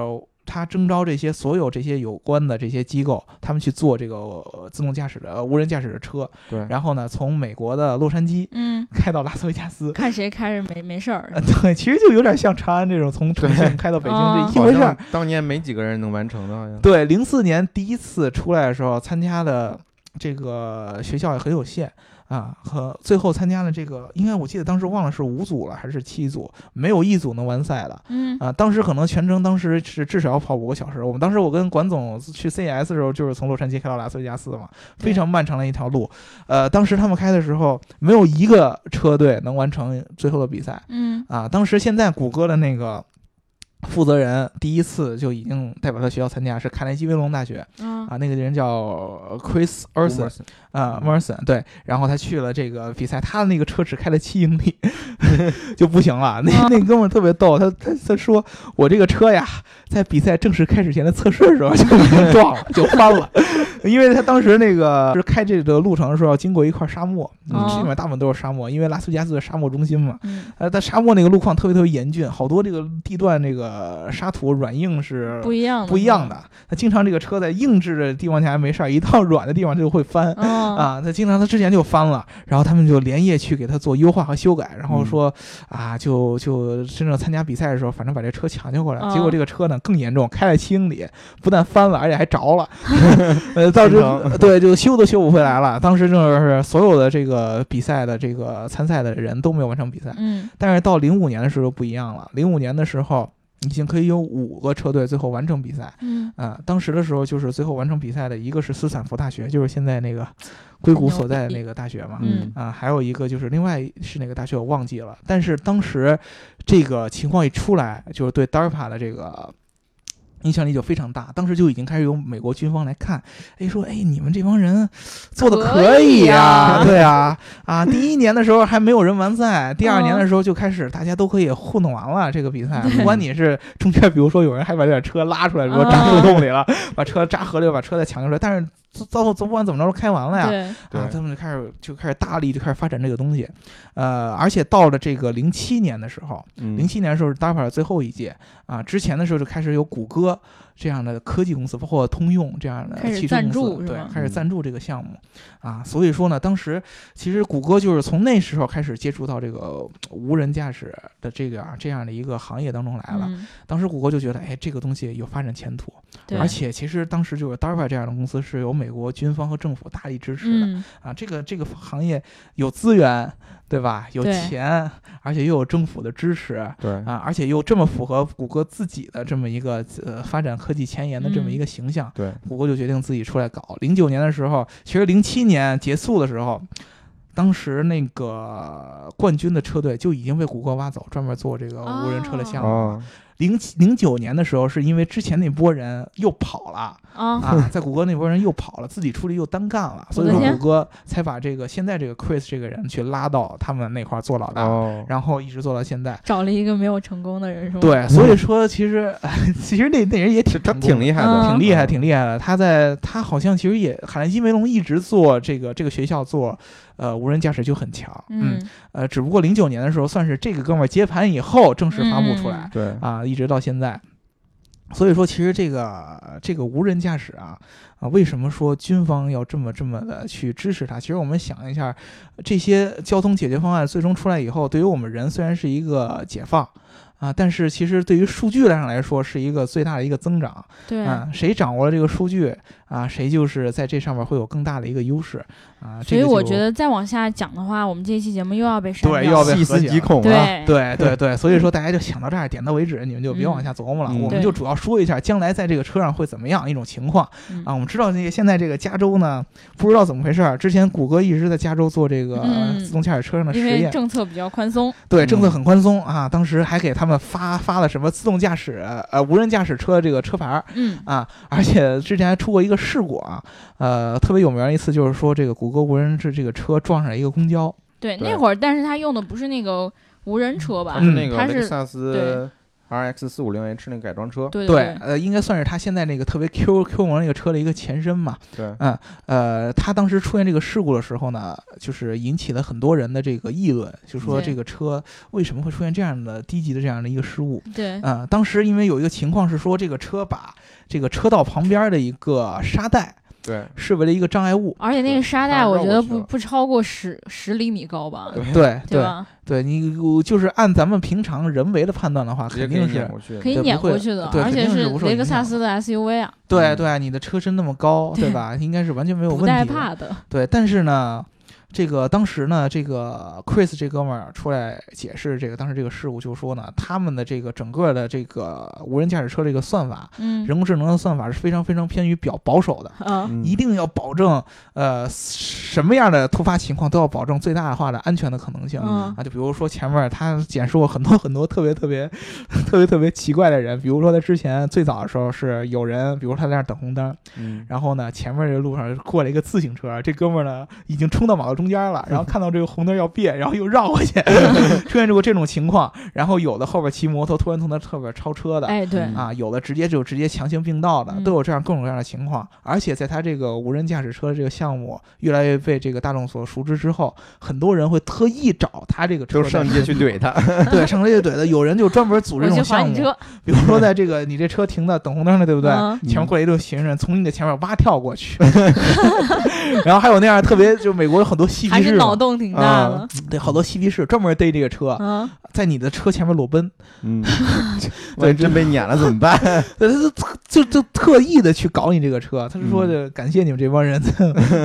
他征召这些所有这些有关的这些机构，他们去做这个呃自动驾驶的、呃无人驾驶的车，对，然后呢，从美国的洛杉矶嗯，开到拉斯维加斯。看谁开着没没事儿呃，，对，其实就有点像长安这种从重庆开到北京啊这一回事儿。当年没几个人能完成的，好像。对，零四年第一次出来的时候，参加的这个学校也很有限啊，和最后参加了这个，应该我记得当时忘了是五组了还是七组，没有一组能完赛的嗯啊。当时可能全程当时是至少要跑五个小时。我们当时我跟管总去 CES 的时候，就是从洛杉矶开到拉斯维加斯嘛，非常漫长的一条路。呃，当时他们开的时候，没有一个车队能完成最后的比赛。嗯啊，当时现在谷歌的那个负责人第一次就已经代表他学校参加，是卡内基威龙大学。啊啊，那个人叫 Chris Erson 啊 Merson 对，然后他去了这个比赛，他的那个车只开了七英里 就不行了。那那哥们儿特别逗，他他他说我这个车呀，在比赛正式开始前的测试的时候就已经撞了，就翻了，因为他当时那个是开这个路程的时候要经过一块沙漠，哦基本上大部分都是沙漠，因为拉斯维加斯的沙漠中心嘛。嗯呃，在沙漠那个路况特别特别严峻，好多这个地段这个沙土软硬是不一样的不一样的。他经常这个车在硬质的地方下还没事儿，一到 软的地方就会翻。嗯啊，他经常他之前就翻了，然后他们就连夜去给他做优化和修改，然后嗯说、啊，就就真正参加比赛的时候，反正把这车抢救过来。哦结果这个车呢更严重，开了七英里，不但翻了，而且还着了，呃，导致心疼对就修都修不回来了。当时就是所有的这个比赛的这个参赛的人都没有完成比赛。嗯但是到零五年的时候不一样了，零五年的时候已经可以有五个车队最后完成比赛嗯啊、当时的时候就是最后完成比赛的一个是斯坦福大学，就是现在那个硅谷所在的那个大学嘛。嗯啊，还有一个就是另外是哪个大学我忘记了，但是当时这个情况一出来，就是对 DARPA 的这个影响力就非常大。当时就已经开始有美国军方来看，哎，说哎你们这帮人做的可可以以呀、对啊 啊，第一年的时候还没有人完赛，第二年嗯。的时候就开始大家都可以糊弄完了这个比赛，不管你是中间，比如说有人还把这车拉出来，说扎树洞里了，把车扎河里，把车再抢救出来，但是最后不管怎么着都开完了呀。对。对。啊，他们就开始就开始大力就开始发展这个东西，呃，而且到了这个零七年的时候，零嗯七年的时候是 DARPA 的最后一届啊，之前的时候就开始有谷歌这样的科技公司，包括通用这样的汽车公司，对，开始赞助这个项目。啊，所以说呢，当时其实谷歌就是从那时候开始接触到这个无人驾驶的这个啊这样的一个行业当中来了。嗯。当时谷歌就觉得，哎，这个东西有发展前途，而且其实当时就是 DARPA 这样的公司是由美国军方和政府大力支持的。嗯。啊，这个这个行业有资源，对吧？有钱，而且又有政府的支持对啊，而且又这么符合谷歌自己的这么一个呃发展科技前沿的这么一个形象，对，谷歌就决定自己出来搞。零九年的时候，其实零七年结束的时候。当时那个冠军的车队就已经被谷歌挖走，专门做这个无人车的项目零零九年的时候，是因为之前那波人又跑了啊，啊，在谷歌那波人又跑了，自己出去又单干了，所以说谷歌才把这个现在这个 Chris 这个人去拉到他们那块儿做老大，哦，然后一直做到现在。找了一个没有成功的人是吗？对，所以说其实 其实那那人也挺他挺厉害的，嗯挺厉害，挺厉害的。他在他好像其实也海南基梅隆一直做这个这个学校做呃无人驾驶就很强，嗯，呃，只不过零九年的时候算是这个哥们儿接盘以后正式发布出来、对，啊，一直到现在。所以说，其实这个这个无人驾驶啊啊，为什么说军方要这么这么的去支持它？其实我们想一下，这些交通解决方案最终出来以后，对于我们人虽然是一个解放啊，但是其实对于数据上来说是一个最大的一个增长。对，啊，谁掌握了这个数据啊，谁就是在这上面会有更大的一个优势啊。所以我觉得再往下讲的话，我们这一期节目又要被删对掉要被极恐了，对对对对，所以说大家就想到这儿，点到为止，你们就别嗯往下琢磨了。嗯我们就主要说一下将来在这个车上会怎么样一种情况嗯啊。我们知道那个现在这个加州呢，不知道怎么回事儿，之前谷歌一直在加州做这个嗯自动驾驶车上的实因为验，政策比较宽松，对政策嗯很宽松啊。当时还给他们发发了什么自动驾驶呃无人驾驶车这个车牌儿嗯啊，而且之前还出过一个事故啊，呃，特别有名儿一次就是说这个谷歌无人制这个车撞上一个公交，对，对。那会儿，但是他用的不是那个无人车吧？它是那个雷克萨斯 RX 四五零 H 那个改装车，对对，呃，应该算是他现在那个特别 Q Q 萌那个车的一个前身嘛。对，嗯呃，他当时出现这个事故的时候呢，就是引起了很多人的这个议论，就说这个车为什么会出现这样的低级的这样的一个失误？对，呃，当时因为有一个情况是说，这个车把这个车道旁边的一个沙袋对，视为了一个障碍物。而且那个沙袋，我觉得不不超过十十厘米高吧？对对对你就是按咱们平常人为的判断的话，肯定是碾过去，可以碾过去的，而且是雷克萨斯的 SUV 啊，嗯对对，你的车身那么高，对吧？应该是完全没有问不题的。带怕的。对，但是呢，这个当时呢，这个 Chris 这哥们儿出来解释这个当时这个事故，就说呢，他们的这个整个的这个无人驾驶车这个算法，嗯，人工智能的算法是非常非常偏于比较保守的，一定要保证呃什么样的突发情况都要保证最大化的安全的可能性。嗯。啊，就比如说前面他简述过很多很多特别特别特别特别奇怪的人，比如说他之前最早的时候是有人，比如他在那儿等红灯，嗯，然后呢，前面这个路上过来一个自行车，这哥们儿呢已经冲到马路中间了，然后看到这个红灯要变，然后又绕过去，出现过这种情况。然后有的后边骑摩托突然从他侧边超车的。哎，对，嗯啊，有的直接就直接强行并道的，嗯都有这样各种各样的情况。而且在他这个无人驾驶车这个项目越来越被这个大众所熟知之后，很多人会特意找他这个车就上街去怼他，对上街去怼他。有人就专门组织这种项目，比如说在这个你这车停的等红灯了，对不对？嗯前面过来一对行人，从你的前面哇跳过去，然后还有那样特别，就美国有很多嬉还是皮士嘛，脑洞挺大啊的。对，好多嬉皮士专门逮这个车，嗯，在你的车前面裸奔，嗯，对真被撵了怎么办？对，他就特就就特意的去搞你这个车，他是说嗯的感谢你们这帮人，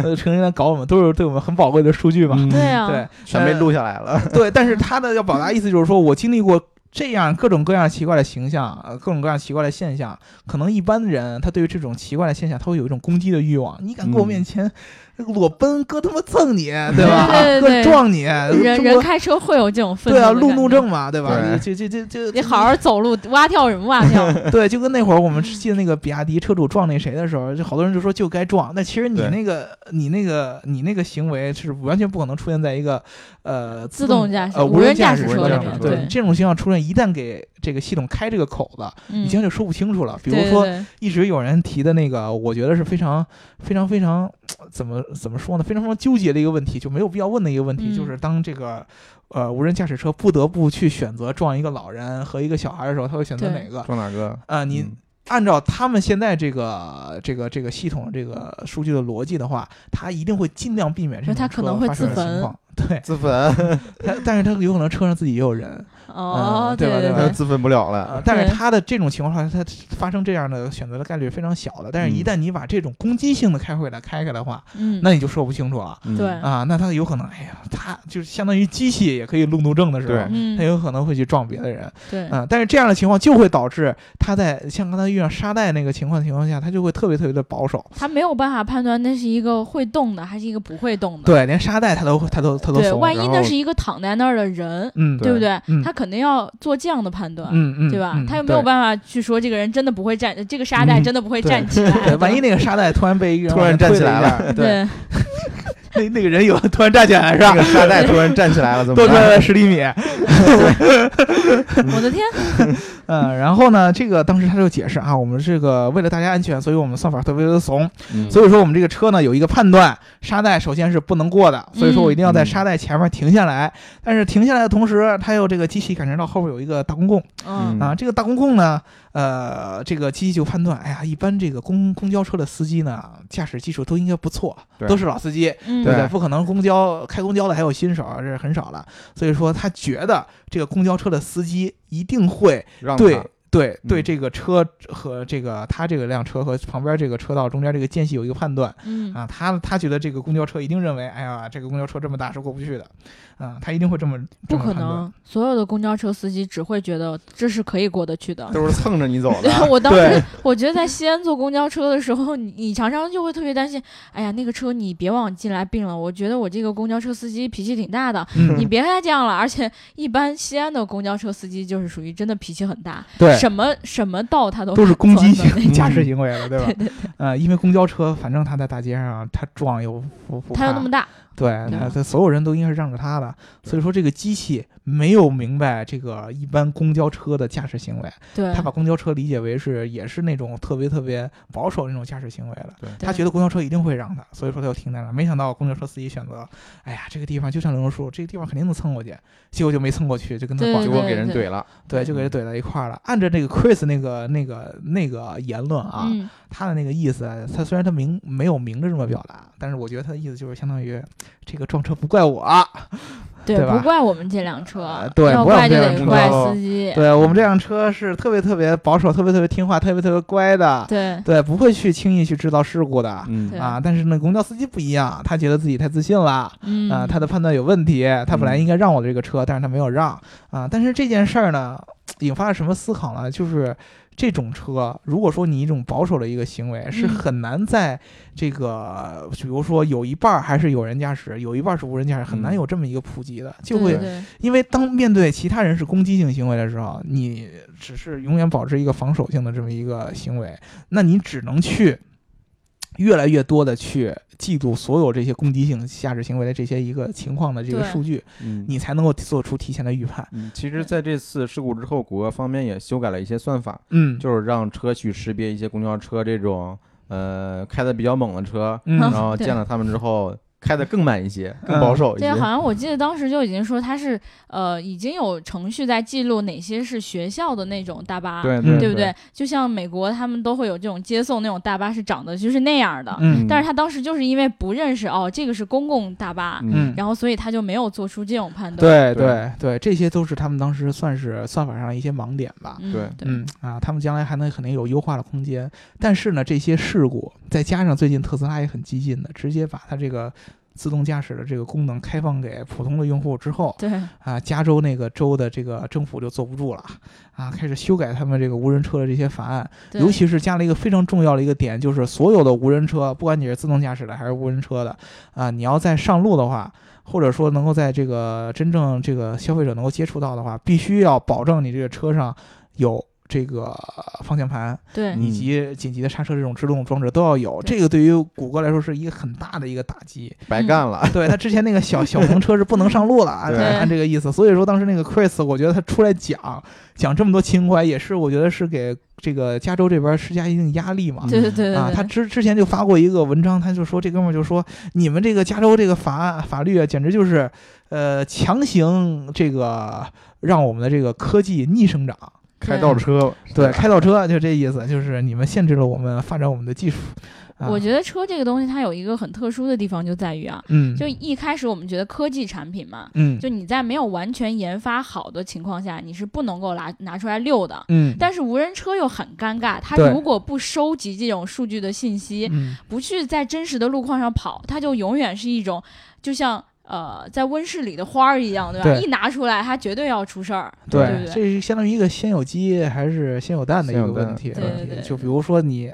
呃成天来搞我们，都是对我们很宝贵的数据嘛。嗯对啊，对，全被录下来了，对，但是他的要表达意思就是说，我经历过这样各种各样奇怪的形象，呃，各种各样奇怪的现象，可能一般人他对于这种奇怪的现象，他会有一种攻击的欲望。你敢跟我嗯面前裸奔，哥他妈蹭你，对吧？撞你，人人开车会有这种愤怒对啊。路怒症嘛，对吧？对你这这这这，你好好走路，蛙跳什么蛙跳？对，就跟那会儿我们记得那个比亚迪车主撞那谁的时候，就好多人就说就该撞。那其实你那个你那个你那个行为是完全不可能出现在一个呃自动驾驶呃无人驾驶车上面。对这种情况出现，一旦给这个系统开这个口子，嗯以前就说不清楚了。比如说，一直有人提的那个，我觉得是非常非常非常 怎么怎么说呢？非常非常纠结的一个问题，就没有必要问的一个问题，嗯就是当这个。呃，无人驾驶车不得不去选择撞一个老人和一个小孩的时候，他会选择哪个？撞哪个？啊、你嗯按照他们现在这个这个这个系统这个数据的逻辑的话，他一定会尽量避免这就种可能发生的情况。对，自焚，他但是他有可能车上自己也有人，哦，嗯对吧对对吧他自焚不了呃了，，但是对他的这种情况下，他发生这样的选择的概率非常小的。但是，一嗯旦你把这种攻击性的开会来开开的话，嗯，那你就说不清楚了嗯对啊。那他有可能，哎呀，他就是相当于机器也可以路怒症的时候他，有可能会去撞别的人。对，嗯，但是这样的情况就会导致他在像刚才遇上沙袋那个情况的情况下，他就会特别特别的保守。他没有办法判断那是一个会动的还是一个不会动的。对，连沙袋他都他都他都。对，万一那是一个躺在那儿的人，嗯对不对？嗯他肯定要做这样的判断，嗯嗯，对吧？嗯他又没有办法去说这个人真的不会站，这个沙袋嗯真的不会站起来。对，万一那个沙袋突然被一个人突然站起来了，对，那那个人有突然站起来是吧那个？沙袋突然站起来了，怎么多出来？了十厘米，我的天，嗯，然后呢，这个当时他就解释啊，我们这个为了大家安全，所以我们算法特别的怂，嗯。所以说我们这个车呢有一个判断，沙袋首先是不能过的，所以说我一定要在嗯。沙袋前面停下来，但是停下来的同时，它又这个机器感觉到后边有一个大公共嗯嗯。啊，这个大公共呢，呃，这个机器就判断，哎呀，一般这个公公交车的司机呢，驾驶技术都应该不错，对都是老司机，嗯，对不对？不可能公交开公交的还有新手，这是很少了。所以说他觉得这个公交车的司机一定会对让他对对嗯这个车和这个他这个辆车和旁边这个车道中间这个间隙有一个判断嗯啊，他他觉得这个公交车一定认为，哎呀，这个公交车这么大是过不去的，啊，他一定会这么这不可能，所有的公交车司机只会觉得这是可以过得去的。都是蹭着你走对，的。我当时我觉得在西安坐公交车的时候，你你常常就会特别担心，哎呀，那个车你别往进来并了。我觉得我这个公交车司机脾气挺大的，嗯你别再这样了。而且一般西安的公交车司机就是属于真的脾气很大，对什么什么道他都都是攻击性驾 驶行为了，对吧？对对对，呃，因为公交车反正他在大街上他撞又他又那么大，对对他，他所有人都应该是让着他的，所以说这个机器没有明白这个一般公交车的驾驶行为，对他把公交车理解为是也是那种特别特别保守的那种驾驶行为了。对他觉得公交车一定会让他，所以说他就停在那儿。没想到公交车司机选择，哎呀，这个地方就像刘树，这个地方肯定能蹭过去，结果就没蹭过去，就跟他。结果给人对怼了，对，就给他怼在一块儿了。按照这个 Chris 那个那个那个言论啊，嗯，他的那个意思，他虽然他明没有明着这么表达，但是我觉得他的意思就是相当于这个撞车不怪我，对，对吧不怪我们这辆车呃，对不怪我们要怪就这辆车得怪司机，对我们这辆车是特别特别保守、特别特别听话、特别特别乖的，对对，不会去轻易去制造事故的。嗯啊，但是那，公交司机不一样，他觉得自己太自信了，嗯啊，他的判断有问题，他本来嗯应该让我这个车，但是他没有让，啊，但是这件事儿呢，引发了什么思考呢？就是这种车，如果说你一种保守的一个行为，是嗯。很难在这个，比如说有一半儿还是有人驾驶，有一半儿是无人驾驶，很难嗯有这么一个普及的，就会因为当面对其他人是攻击性行为的时候，你只是永远保持一个防守性的这么一个行为，那你只能去越来越多的去记录所有这些攻击性驾驶行为的这些一个情况的这个数据，嗯。你才能够做出提前的预判。嗯，其实在这次事故之后，谷歌方面也修改了一些算法，嗯，就是让车去识别一些公交车这种呃开的比较猛的车，嗯。然后见了他们之后开的更慢一些，更保守一些对。好像我记得当时就已经说他是呃已经有程序在记录哪些是学校的那种大巴，对嗯对不对？？就像美国他们都会有这种接送那种大巴是长得就是那样的，嗯但是他当时就是因为不认识哦这个是公共大巴，嗯然后所以他就没有做出这种判断。对对对对，这些都是他们当时算是算法上的一些盲点吧。嗯，对对嗯啊，他们将来还能肯定有优化的空间。但是呢，这些事故再加上最近特斯拉也很激进的，直接把它这个自动驾驶的这个功能开放给普通的用户之后，对啊，加州那个州的这个政府就坐不住了，啊，开始修改他们这个无人车的这些法案，对尤其是加了一个非常重要的一个点，就是所有的无人车，不管你是自动驾驶的还是无人车的，啊，你要在上路的话。或者说能够在这个真正这个消费者能够接触到的话，必须要保证你这个车上有这个方向盘，对以及紧急的刹车这种制动装置都要有。这个对于谷歌来说是一个很大的一个打击。白干了。对他之前那个小小鹏车是不能上路了，啊，对按按这个意思。所以说当时那个 Chris，我觉得他出来讲讲这么多情怀，也是我觉得是给这个加州这边施加一定压力嘛。对对对对啊，他之之前就发过一个文章，他就说这哥们儿就说你们这个加州这个法法律啊，简直就是呃强行这个让我们的这个科技逆生长。开倒车，对，开倒车就这意思，就是你们限制了我们发展我们的技术。啊、我觉得车这个东西它有一个很特殊的地方，就在于啊，嗯，就一开始我们觉得科技产品嘛，嗯，就你在没有完全研发好的情况下，你是不能够拿拿出来溜的。嗯，但是无人车又很尴尬，它如果不收集这种数据的信息，嗯。不去在真实的路况上跑，它就永远是一种就像呃在温室里的花儿一样，对吧？对一拿出来，它绝对要出事儿，对，对不对？这是相当于一个先有鸡还是先有蛋的一个问题。对对对就比如说你。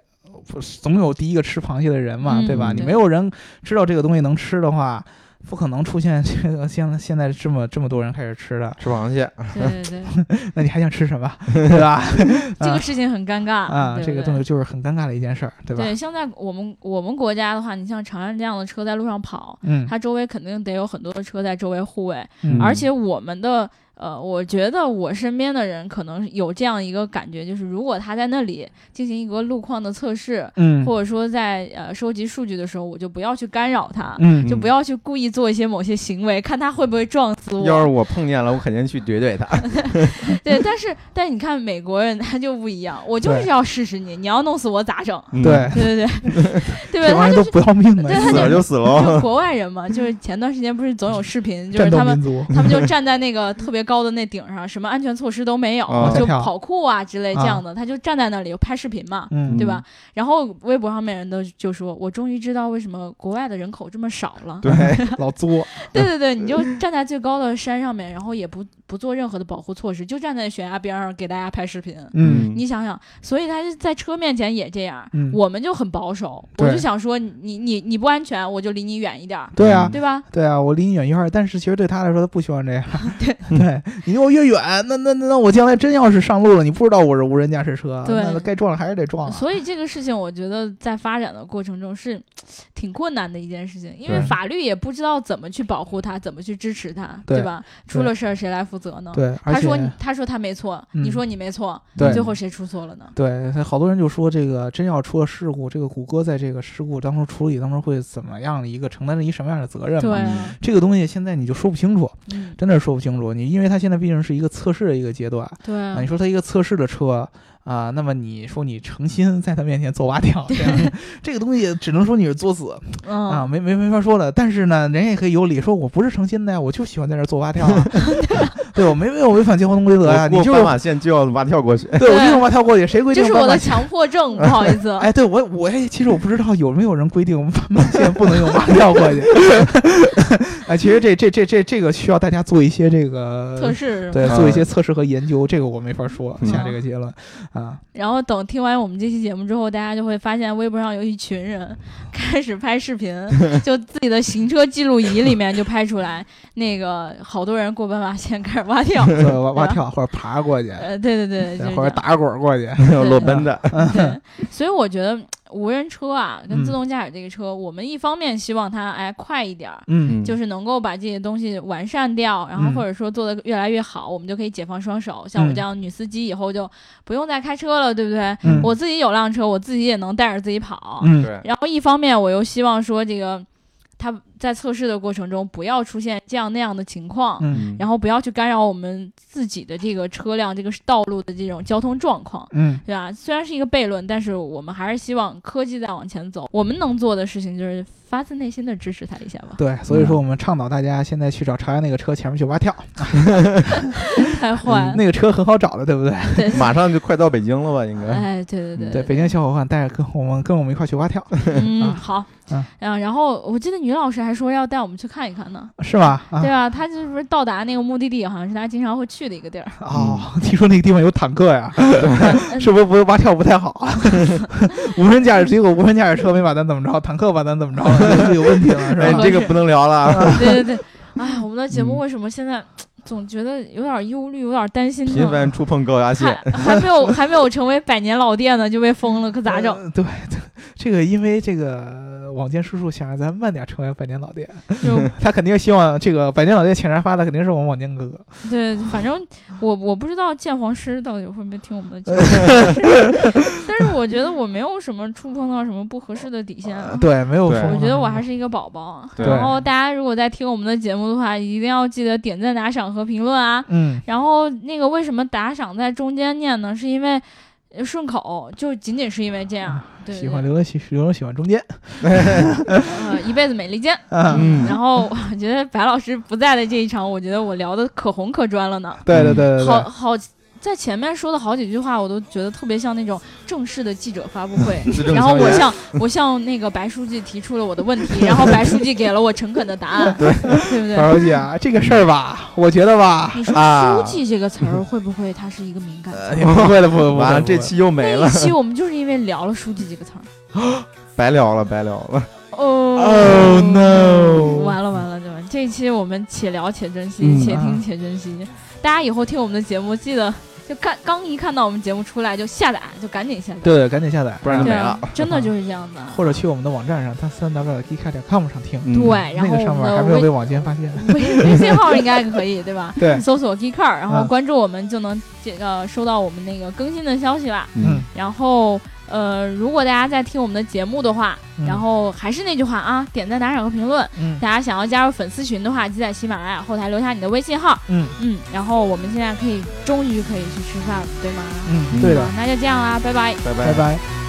不是总有第一个吃螃蟹的人嘛，嗯对吧？你没有人知道这个东西能吃的话，不可能出现这个现在现在这么这么多人开始吃的，吃螃蟹，对对对，那你还想吃什么，对吧？这个事情很尴尬啊，对对这个东西就是很尴尬的一件事儿，对吧？对，像在我们我们国家的话，你像长安这样的车在路上跑，嗯，它周围肯定得有很多的车在周围护卫，嗯。而且我们的呃，我觉得我身边的人可能有这样一个感觉，就是如果他在那里进行一个路况的测试，嗯或者说在呃收集数据的时候，我就不要去干扰他。嗯就不要去故意做一些某些行为，看他会不会撞死我。要是我碰见了，我肯定去怼怼他。对，但是但是你看美国人他就不一样，我就是要试试你，你要弄死我咋整？嗯对，对对对，对吧？他就是不要命的，对他死了就死了。就国外人嘛，就是前段时间不是总有视频，就是他们，他们就站在那个特别高的那顶上，什么安全措施都没有，啊就跑酷啊之类这样的，他就站在那里拍视频嘛。嗯，对吧？然后微博上面人都就说，我终于知道为什么国外的人口这么少了。对，老作，对对对，你就站在最高的山上面，然后也不不做任何的保护措施，就站在悬崖边上给大家拍视频。嗯你想想，所以他就在车面前也这样，嗯我们就很保守。我就想说，你你你不安全，我就离你远一点儿，对啊，对吧？对啊，我离你远一点儿，但是其实对他来说，他不希望这样。对 对，你离我越远，那那那那我将来真要是上路了，你不知道我是无人驾驶车，对那该撞了还是得撞啊。所以这个事情，我觉得在发展的过程中是挺困难的一件事情，因为法律也不知道怎么去保护他，怎么去支持他，对吧？出了事儿谁来负责呢？对，他说他说他没错，嗯你说你没错，对最后谁出错了呢？对，好多人就说这个真要出了事故，这个谷歌在这个事故当中处理当中会怎么样的一个承担着一什么样的责任嘛？对啊，这个东西现在你就说不清楚，嗯，真的是说不清楚。你因为它现在毕竟是一个测试的一个阶段，对你，说它一个测试的车啊，那么你说你诚心在他面前做蛙跳，这样这个东西只能说你是作死啊，嗯，没没没法说了。但是呢，人也可以有理，说我不是诚心的呀，我就喜欢在这儿做蛙跳啊 对我没没有违反交通规则呀，你就是过斑马线就要蛙跳过去。对我就用蛙跳过去，谁规定这是我的？强迫症，不好意思。哎，对我我也其实我不知道有没有人规定斑马线不能用蛙跳过去。哎，其实这这这这这个需要大家做一些这个测试对，做一些测试和研究，这个我没法说嗯下这个结论啊。然后等听完我们这期节目之后，大家就会发现微博上有一群人 开始拍视频，就自己的行车记录仪里面就拍出来，那个好多人过斑马线开始蛙跳。对，蛙蛙跳或者爬过去，呃，对对对，就是或者打滚儿过去。有裸奔的，对，所以我觉得无人车啊，跟嗯自动驾驶这个车，我们一方面希望它哎快一点儿。嗯就是能够把这些东西完善掉，然后嗯或者说做得越来越好，我们就可以解放双手。像我嗯这样女司机以后就不用再开车了，对不对？嗯我自己有辆车，我自己也能带着自己跑。嗯对，然后一方面我又希望说这个它在测试的过程中不要出现这样那样的情况，嗯然后不要去干扰我们自己的这个车辆、这个道路的这种交通状况。嗯对吧？虽然是一个悖论，但是我们还是希望科技在往前走。我们能做的事情就是发自内心的支持他一下吧。对，所以说我们倡导大家现在去找朝阳那个车前面去蛙跳，太坏了，那个车很好找的，对不对？马上就快到北京了吧？应该。哎，对对对对，北京小伙伴带着跟我们跟我们一块儿去蛙跳，嗯，啊好，嗯啊，然后我记得女老师还说要带我们去看一看呢，是吧？啊对啊？她就是不是到达那个目的地，好像是她经常会去的一个地儿。哦，听说那个地方有坦克呀，嗯 是不是不是蛙跳不太好啊？无人驾驶结果无人驾驶车没把咱怎么着，坦克把咱怎么着有问题了，是 哎，吧？这个不能聊了啊。对对对，哎，我们的节目嗯为什么现在总觉得有点忧虑，有点担心频呢？繁触碰高压线还，还没有还没有成为百年老店呢，就被封了，可咋整？对这个因为这个网监叔叔想让咱慢点成为百年老店，就他肯定希望这个百年老店请人发的肯定是我们网监哥哥。对，反正我我不知道鉴黄师到底会不会听我们的节目，但是我觉得我没有什么触碰到什么不合适的底线啊。对，没有对说。我觉得我还是一个宝宝，对然后大家如果在听我们的节目的话，一定要记得点赞、打赏和评论啊。嗯然后那个为什么打赏在中间念呢？是因为呃顺口，就仅仅是因为这样。对，喜欢刘德喜刘德喜欢中间。呃 一辈子美利坚。啊，嗯然后我觉得白老师不在的这一场，我觉得我聊的可红可专了呢。对对对对对，好好，在前面说的好几句话，我都觉得特别像那种正式的记者发布会。然后。我向我向那个白书记提出了我的问题，然后白书记给了我诚恳的答案，对对不对？白书记啊，这个事儿吧，我觉得吧，你说啊书记这个词儿会不会它是一个敏感呃词？不会的，不会。完了，这期又没了这一，期我们就是因为聊了书记这个词儿。白聊了，白聊了。哦 Oh no！完了完了，对吧？这一期我们且聊且珍惜，嗯且听啊且珍惜。大家以后听我们的节目，记得就看刚一看到我们节目出来就下载，就赶紧下载。对，赶紧下载，不然就没了。真的 就是这样的。或者去我们的网站上，它三 w g k 点 com 上听，嗯对，然后那个上面还没有被网监发现。微微信号应该可以，对吧？对，搜索 Geeker，然后嗯关注我们就能这个收到我们那个更新的消息啦。嗯，然后呃，如果大家在听我们的节目的话，嗯然后还是那句话啊，点赞、打赏和评论。嗯大家想要加入粉丝群的话，就在喜马拉雅后台留下你的微信号。嗯嗯，然后我们现在可以终于可以去吃饭了，对吗？嗯，对的好，那就这样啦，拜拜。拜拜拜。